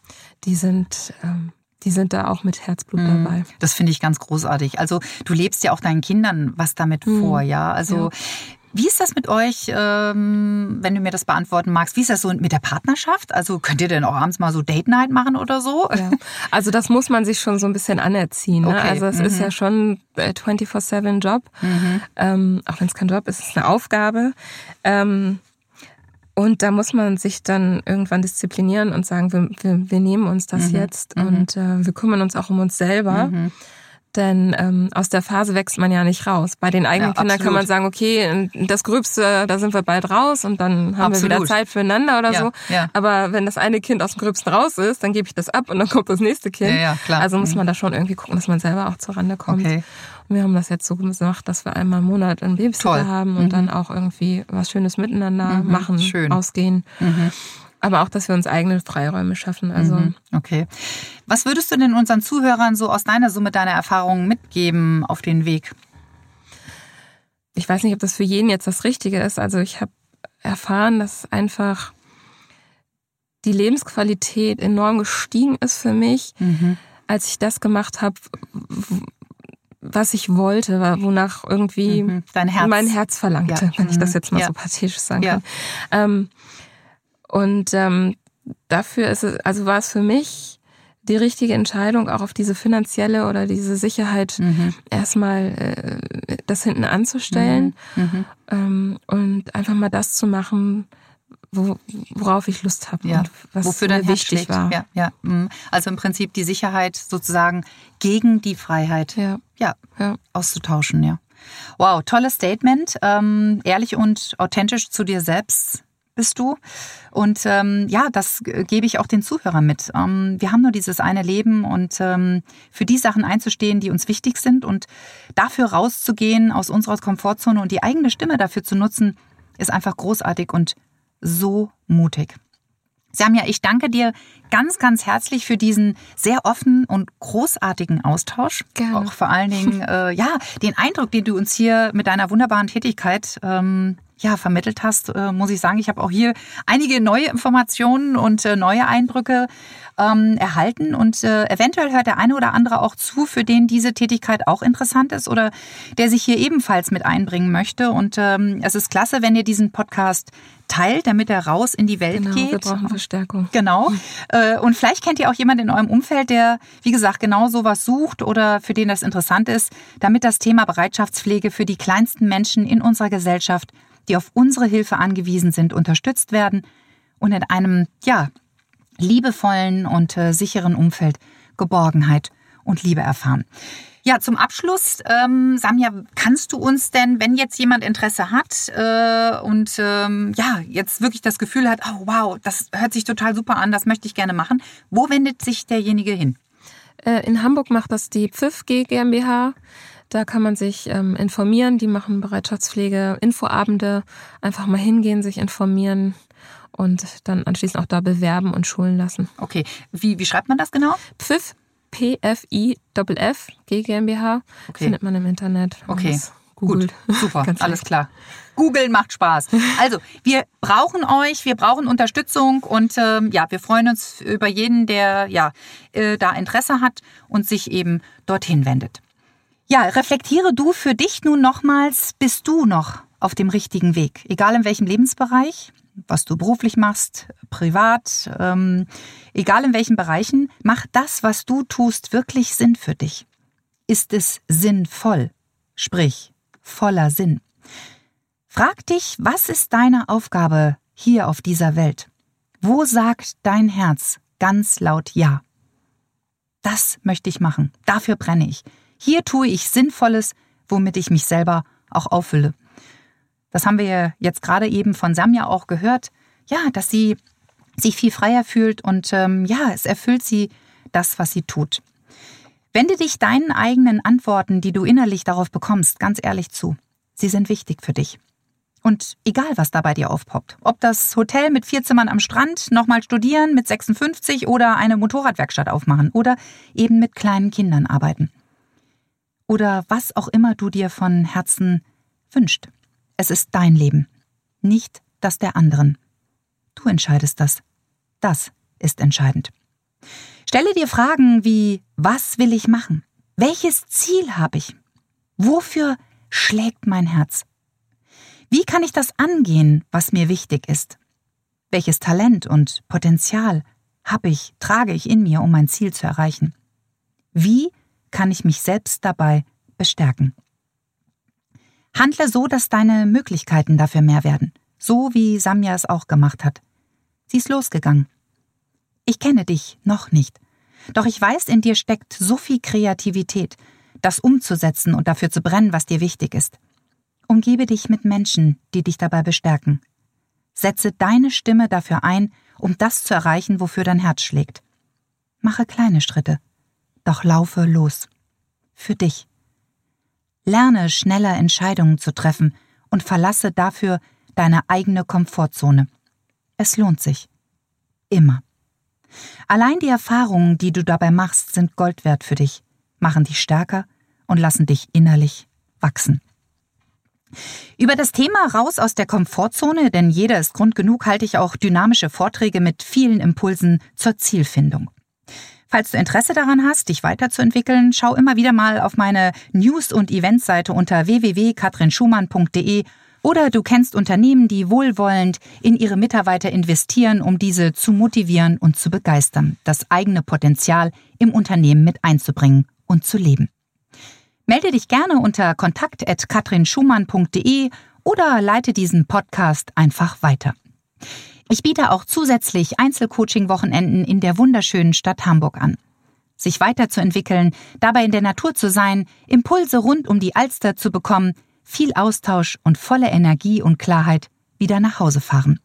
die sind ähm, die sind da auch mit Herzblut mhm. dabei. Das finde ich ganz großartig. Also du lebst ja auch deinen Kindern was damit mhm. vor, ja. Also ja. Wie ist das mit euch, ähm, wenn du mir das beantworten magst? Wie ist das so mit der Partnerschaft? Also könnt ihr denn auch abends mal so Date Night machen oder so? Ja. Also das muss man sich schon so ein bisschen anerziehen. Ne? Okay. Also es mhm. ist ja schon 24/7 Job. Mhm. Ähm, auch wenn es kein Job ist, ist es eine Aufgabe. Ähm, und da muss man sich dann irgendwann disziplinieren und sagen, wir, wir, wir nehmen uns das mhm. jetzt mhm. und äh, wir kümmern uns auch um uns selber. Mhm. Denn ähm, aus der Phase wächst man ja nicht raus. Bei den eigenen ja, Kindern kann man sagen, okay, das Gröbste, da sind wir bald raus und dann haben absolut. wir wieder Zeit füreinander oder ja, so. Ja. Aber wenn das eine Kind aus dem Gröbsten raus ist, dann gebe ich das ab und dann kommt das nächste Kind. Ja, ja, klar. Also muss mhm. man da schon irgendwie gucken, dass man selber auch zur Rande kommt. Okay. Wir haben das jetzt so gemacht, dass wir einmal im Monat einen Babysitter Toll. haben und mhm. dann auch irgendwie was Schönes miteinander mhm. machen, Schön. ausgehen. Mhm. Aber auch, dass wir uns eigene Freiräume schaffen. Also mhm. okay. Was würdest du denn unseren Zuhörern so aus deiner Summe deiner Erfahrungen mitgeben auf den Weg? Ich weiß nicht, ob das für jeden jetzt das Richtige ist. Also ich habe erfahren, dass einfach die Lebensqualität enorm gestiegen ist für mich, mhm. als ich das gemacht habe, was ich wollte, wonach irgendwie mhm. Herz. mein Herz verlangte, ja. wenn ich das mhm. jetzt mal ja. so pathetisch sagen ja. kann. Ähm, und ähm, dafür ist es, also war es für mich die richtige Entscheidung, auch auf diese finanzielle oder diese Sicherheit mhm. erstmal äh, das hinten anzustellen mhm. mhm. ähm, und einfach mal das zu machen, wo, worauf ich Lust habe ja. und was Wofür mir wichtig schlägt. war. Ja, ja. Mhm. Also im Prinzip die Sicherheit sozusagen gegen die Freiheit ja. Ja, ja. auszutauschen, ja. Wow, tolles Statement. Ähm, ehrlich und authentisch zu dir selbst bist du. Und ähm, ja, das gebe ich auch den Zuhörern mit. Ähm, wir haben nur dieses eine Leben und ähm, für die Sachen einzustehen, die uns wichtig sind und dafür rauszugehen aus unserer Komfortzone und die eigene Stimme dafür zu nutzen, ist einfach großartig und so mutig. Samja, ich danke dir ganz, ganz herzlich für diesen sehr offenen und großartigen Austausch. Gerne. Auch vor allen Dingen, äh, ja, den Eindruck, den du uns hier mit deiner wunderbaren Tätigkeit ähm, ja, vermittelt hast, äh, muss ich sagen, ich habe auch hier einige neue Informationen und äh, neue Eindrücke ähm, erhalten. Und äh, eventuell hört der eine oder andere auch zu, für den diese Tätigkeit auch interessant ist oder der sich hier ebenfalls mit einbringen möchte. Und ähm, es ist klasse, wenn ihr diesen Podcast teilt, damit er raus in die Welt genau, geht. Wir brauchen Verstärkung. Genau. Äh, und vielleicht kennt ihr auch jemanden in eurem Umfeld, der, wie gesagt, genau sowas sucht oder für den das interessant ist, damit das Thema Bereitschaftspflege für die kleinsten Menschen in unserer Gesellschaft die auf unsere Hilfe angewiesen sind, unterstützt werden und in einem, ja, liebevollen und äh, sicheren Umfeld Geborgenheit und Liebe erfahren. Ja, zum Abschluss, ähm, Samja, kannst du uns denn, wenn jetzt jemand Interesse hat äh, und ähm, ja, jetzt wirklich das Gefühl hat, oh wow, das hört sich total super an, das möchte ich gerne machen, wo wendet sich derjenige hin? Äh, in Hamburg macht das die Pfiff GmbH. Da kann man sich ähm, informieren. Die machen Bereitschaftspflege, Infoabende. Einfach mal hingehen, sich informieren und dann anschließend auch da bewerben und schulen lassen. Okay, wie, wie schreibt man das genau? Pfiff, P-F-I-F-F, G GmbH. Okay. Findet man im Internet. Okay. Gut, super, [LAUGHS] alles klar. Googeln macht Spaß. Also, wir brauchen euch, wir brauchen Unterstützung und ähm, ja, wir freuen uns über jeden, der ja äh, da Interesse hat und sich eben dorthin wendet. Ja, reflektiere du für dich nun nochmals, bist du noch auf dem richtigen Weg? Egal in welchem Lebensbereich, was du beruflich machst, privat, ähm, egal in welchen Bereichen, macht das, was du tust, wirklich Sinn für dich? Ist es sinnvoll? Sprich, voller Sinn. Frag dich, was ist deine Aufgabe hier auf dieser Welt? Wo sagt dein Herz ganz laut Ja? Das möchte ich machen. Dafür brenne ich. Hier tue ich Sinnvolles, womit ich mich selber auch auffülle. Das haben wir jetzt gerade eben von Samja auch gehört. Ja, dass sie sich viel freier fühlt und ähm, ja, es erfüllt sie das, was sie tut. Wende dich deinen eigenen Antworten, die du innerlich darauf bekommst, ganz ehrlich zu. Sie sind wichtig für dich. Und egal, was da bei dir aufpoppt, ob das Hotel mit vier Zimmern am Strand, nochmal studieren mit 56 oder eine Motorradwerkstatt aufmachen oder eben mit kleinen Kindern arbeiten oder was auch immer du dir von Herzen wünscht. Es ist dein Leben, nicht das der anderen. Du entscheidest das. Das ist entscheidend. Stelle dir Fragen wie, was will ich machen? Welches Ziel habe ich? Wofür schlägt mein Herz? Wie kann ich das angehen, was mir wichtig ist? Welches Talent und Potenzial habe ich, trage ich in mir, um mein Ziel zu erreichen? Wie kann ich mich selbst dabei bestärken. Handle so, dass deine Möglichkeiten dafür mehr werden, so wie Samja es auch gemacht hat. Sie ist losgegangen. Ich kenne dich noch nicht, doch ich weiß, in dir steckt so viel Kreativität, das umzusetzen und dafür zu brennen, was dir wichtig ist. Umgebe dich mit Menschen, die dich dabei bestärken. Setze deine Stimme dafür ein, um das zu erreichen, wofür dein Herz schlägt. Mache kleine Schritte, doch laufe los. Für dich. Lerne schneller Entscheidungen zu treffen und verlasse dafür deine eigene Komfortzone. Es lohnt sich. Immer. Allein die Erfahrungen, die du dabei machst, sind Gold wert für dich, machen dich stärker und lassen dich innerlich wachsen. Über das Thema raus aus der Komfortzone, denn jeder ist Grund genug, halte ich auch dynamische Vorträge mit vielen Impulsen zur Zielfindung. Falls du Interesse daran hast, dich weiterzuentwickeln, schau immer wieder mal auf meine News- und Eventseite unter www.katrinschumann.de oder du kennst Unternehmen, die wohlwollend in ihre Mitarbeiter investieren, um diese zu motivieren und zu begeistern, das eigene Potenzial im Unternehmen mit einzubringen und zu leben. Melde dich gerne unter kontakt.katrinschumann.de oder leite diesen Podcast einfach weiter. Ich biete auch zusätzlich Einzelcoaching-Wochenenden in der wunderschönen Stadt Hamburg an. sich weiterzuentwickeln, dabei in der Natur zu sein, Impulse rund um die Alster zu bekommen, viel Austausch und volle Energie und Klarheit wieder nach Hause fahren.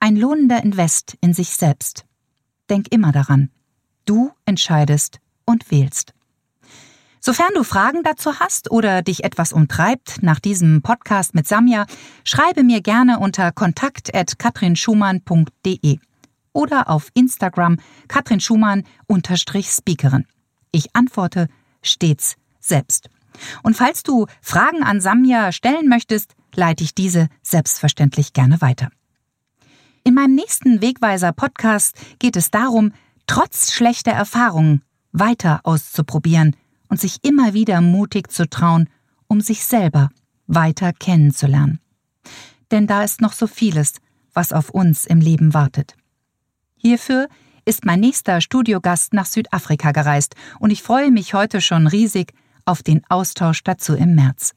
Ein lohnender Invest in sich selbst. Denk immer daran. Du entscheidest und wählst. Sofern du Fragen dazu hast oder dich etwas umtreibt nach diesem Podcast mit Samja, schreibe mir gerne unter kontakt@katrinschumann.de oder auf Instagram Katrin Schumann-Speakerin. Ich antworte stets selbst. Und falls du Fragen an Samja stellen möchtest, leite ich diese selbstverständlich gerne weiter. In meinem nächsten Wegweiser Podcast geht es darum, trotz schlechter Erfahrungen weiter auszuprobieren und sich immer wieder mutig zu trauen, um sich selber weiter kennenzulernen. Denn da ist noch so vieles, was auf uns im Leben wartet. Hierfür ist mein nächster Studiogast nach Südafrika gereist und ich freue mich heute schon riesig auf den Austausch dazu im März.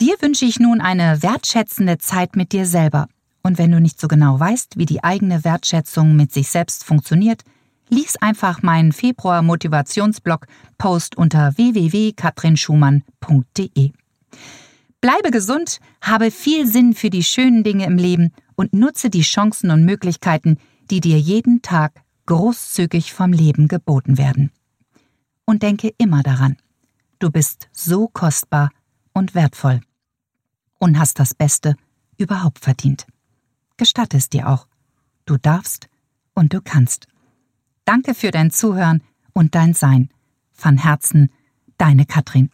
Dir wünsche ich nun eine wertschätzende Zeit mit dir selber. Und wenn du nicht so genau weißt, wie die eigene Wertschätzung mit sich selbst funktioniert, lies einfach meinen Februar Motivationsblog Post unter www.katrinschumann.de. Bleibe gesund, habe viel Sinn für die schönen Dinge im Leben und nutze die Chancen und Möglichkeiten, die dir jeden Tag großzügig vom Leben geboten werden. Und denke immer daran, du bist so kostbar und wertvoll und hast das Beste überhaupt verdient. Gestatte es dir auch. Du darfst und du kannst. Danke für dein Zuhören und dein Sein. Von Herzen, deine Katrin.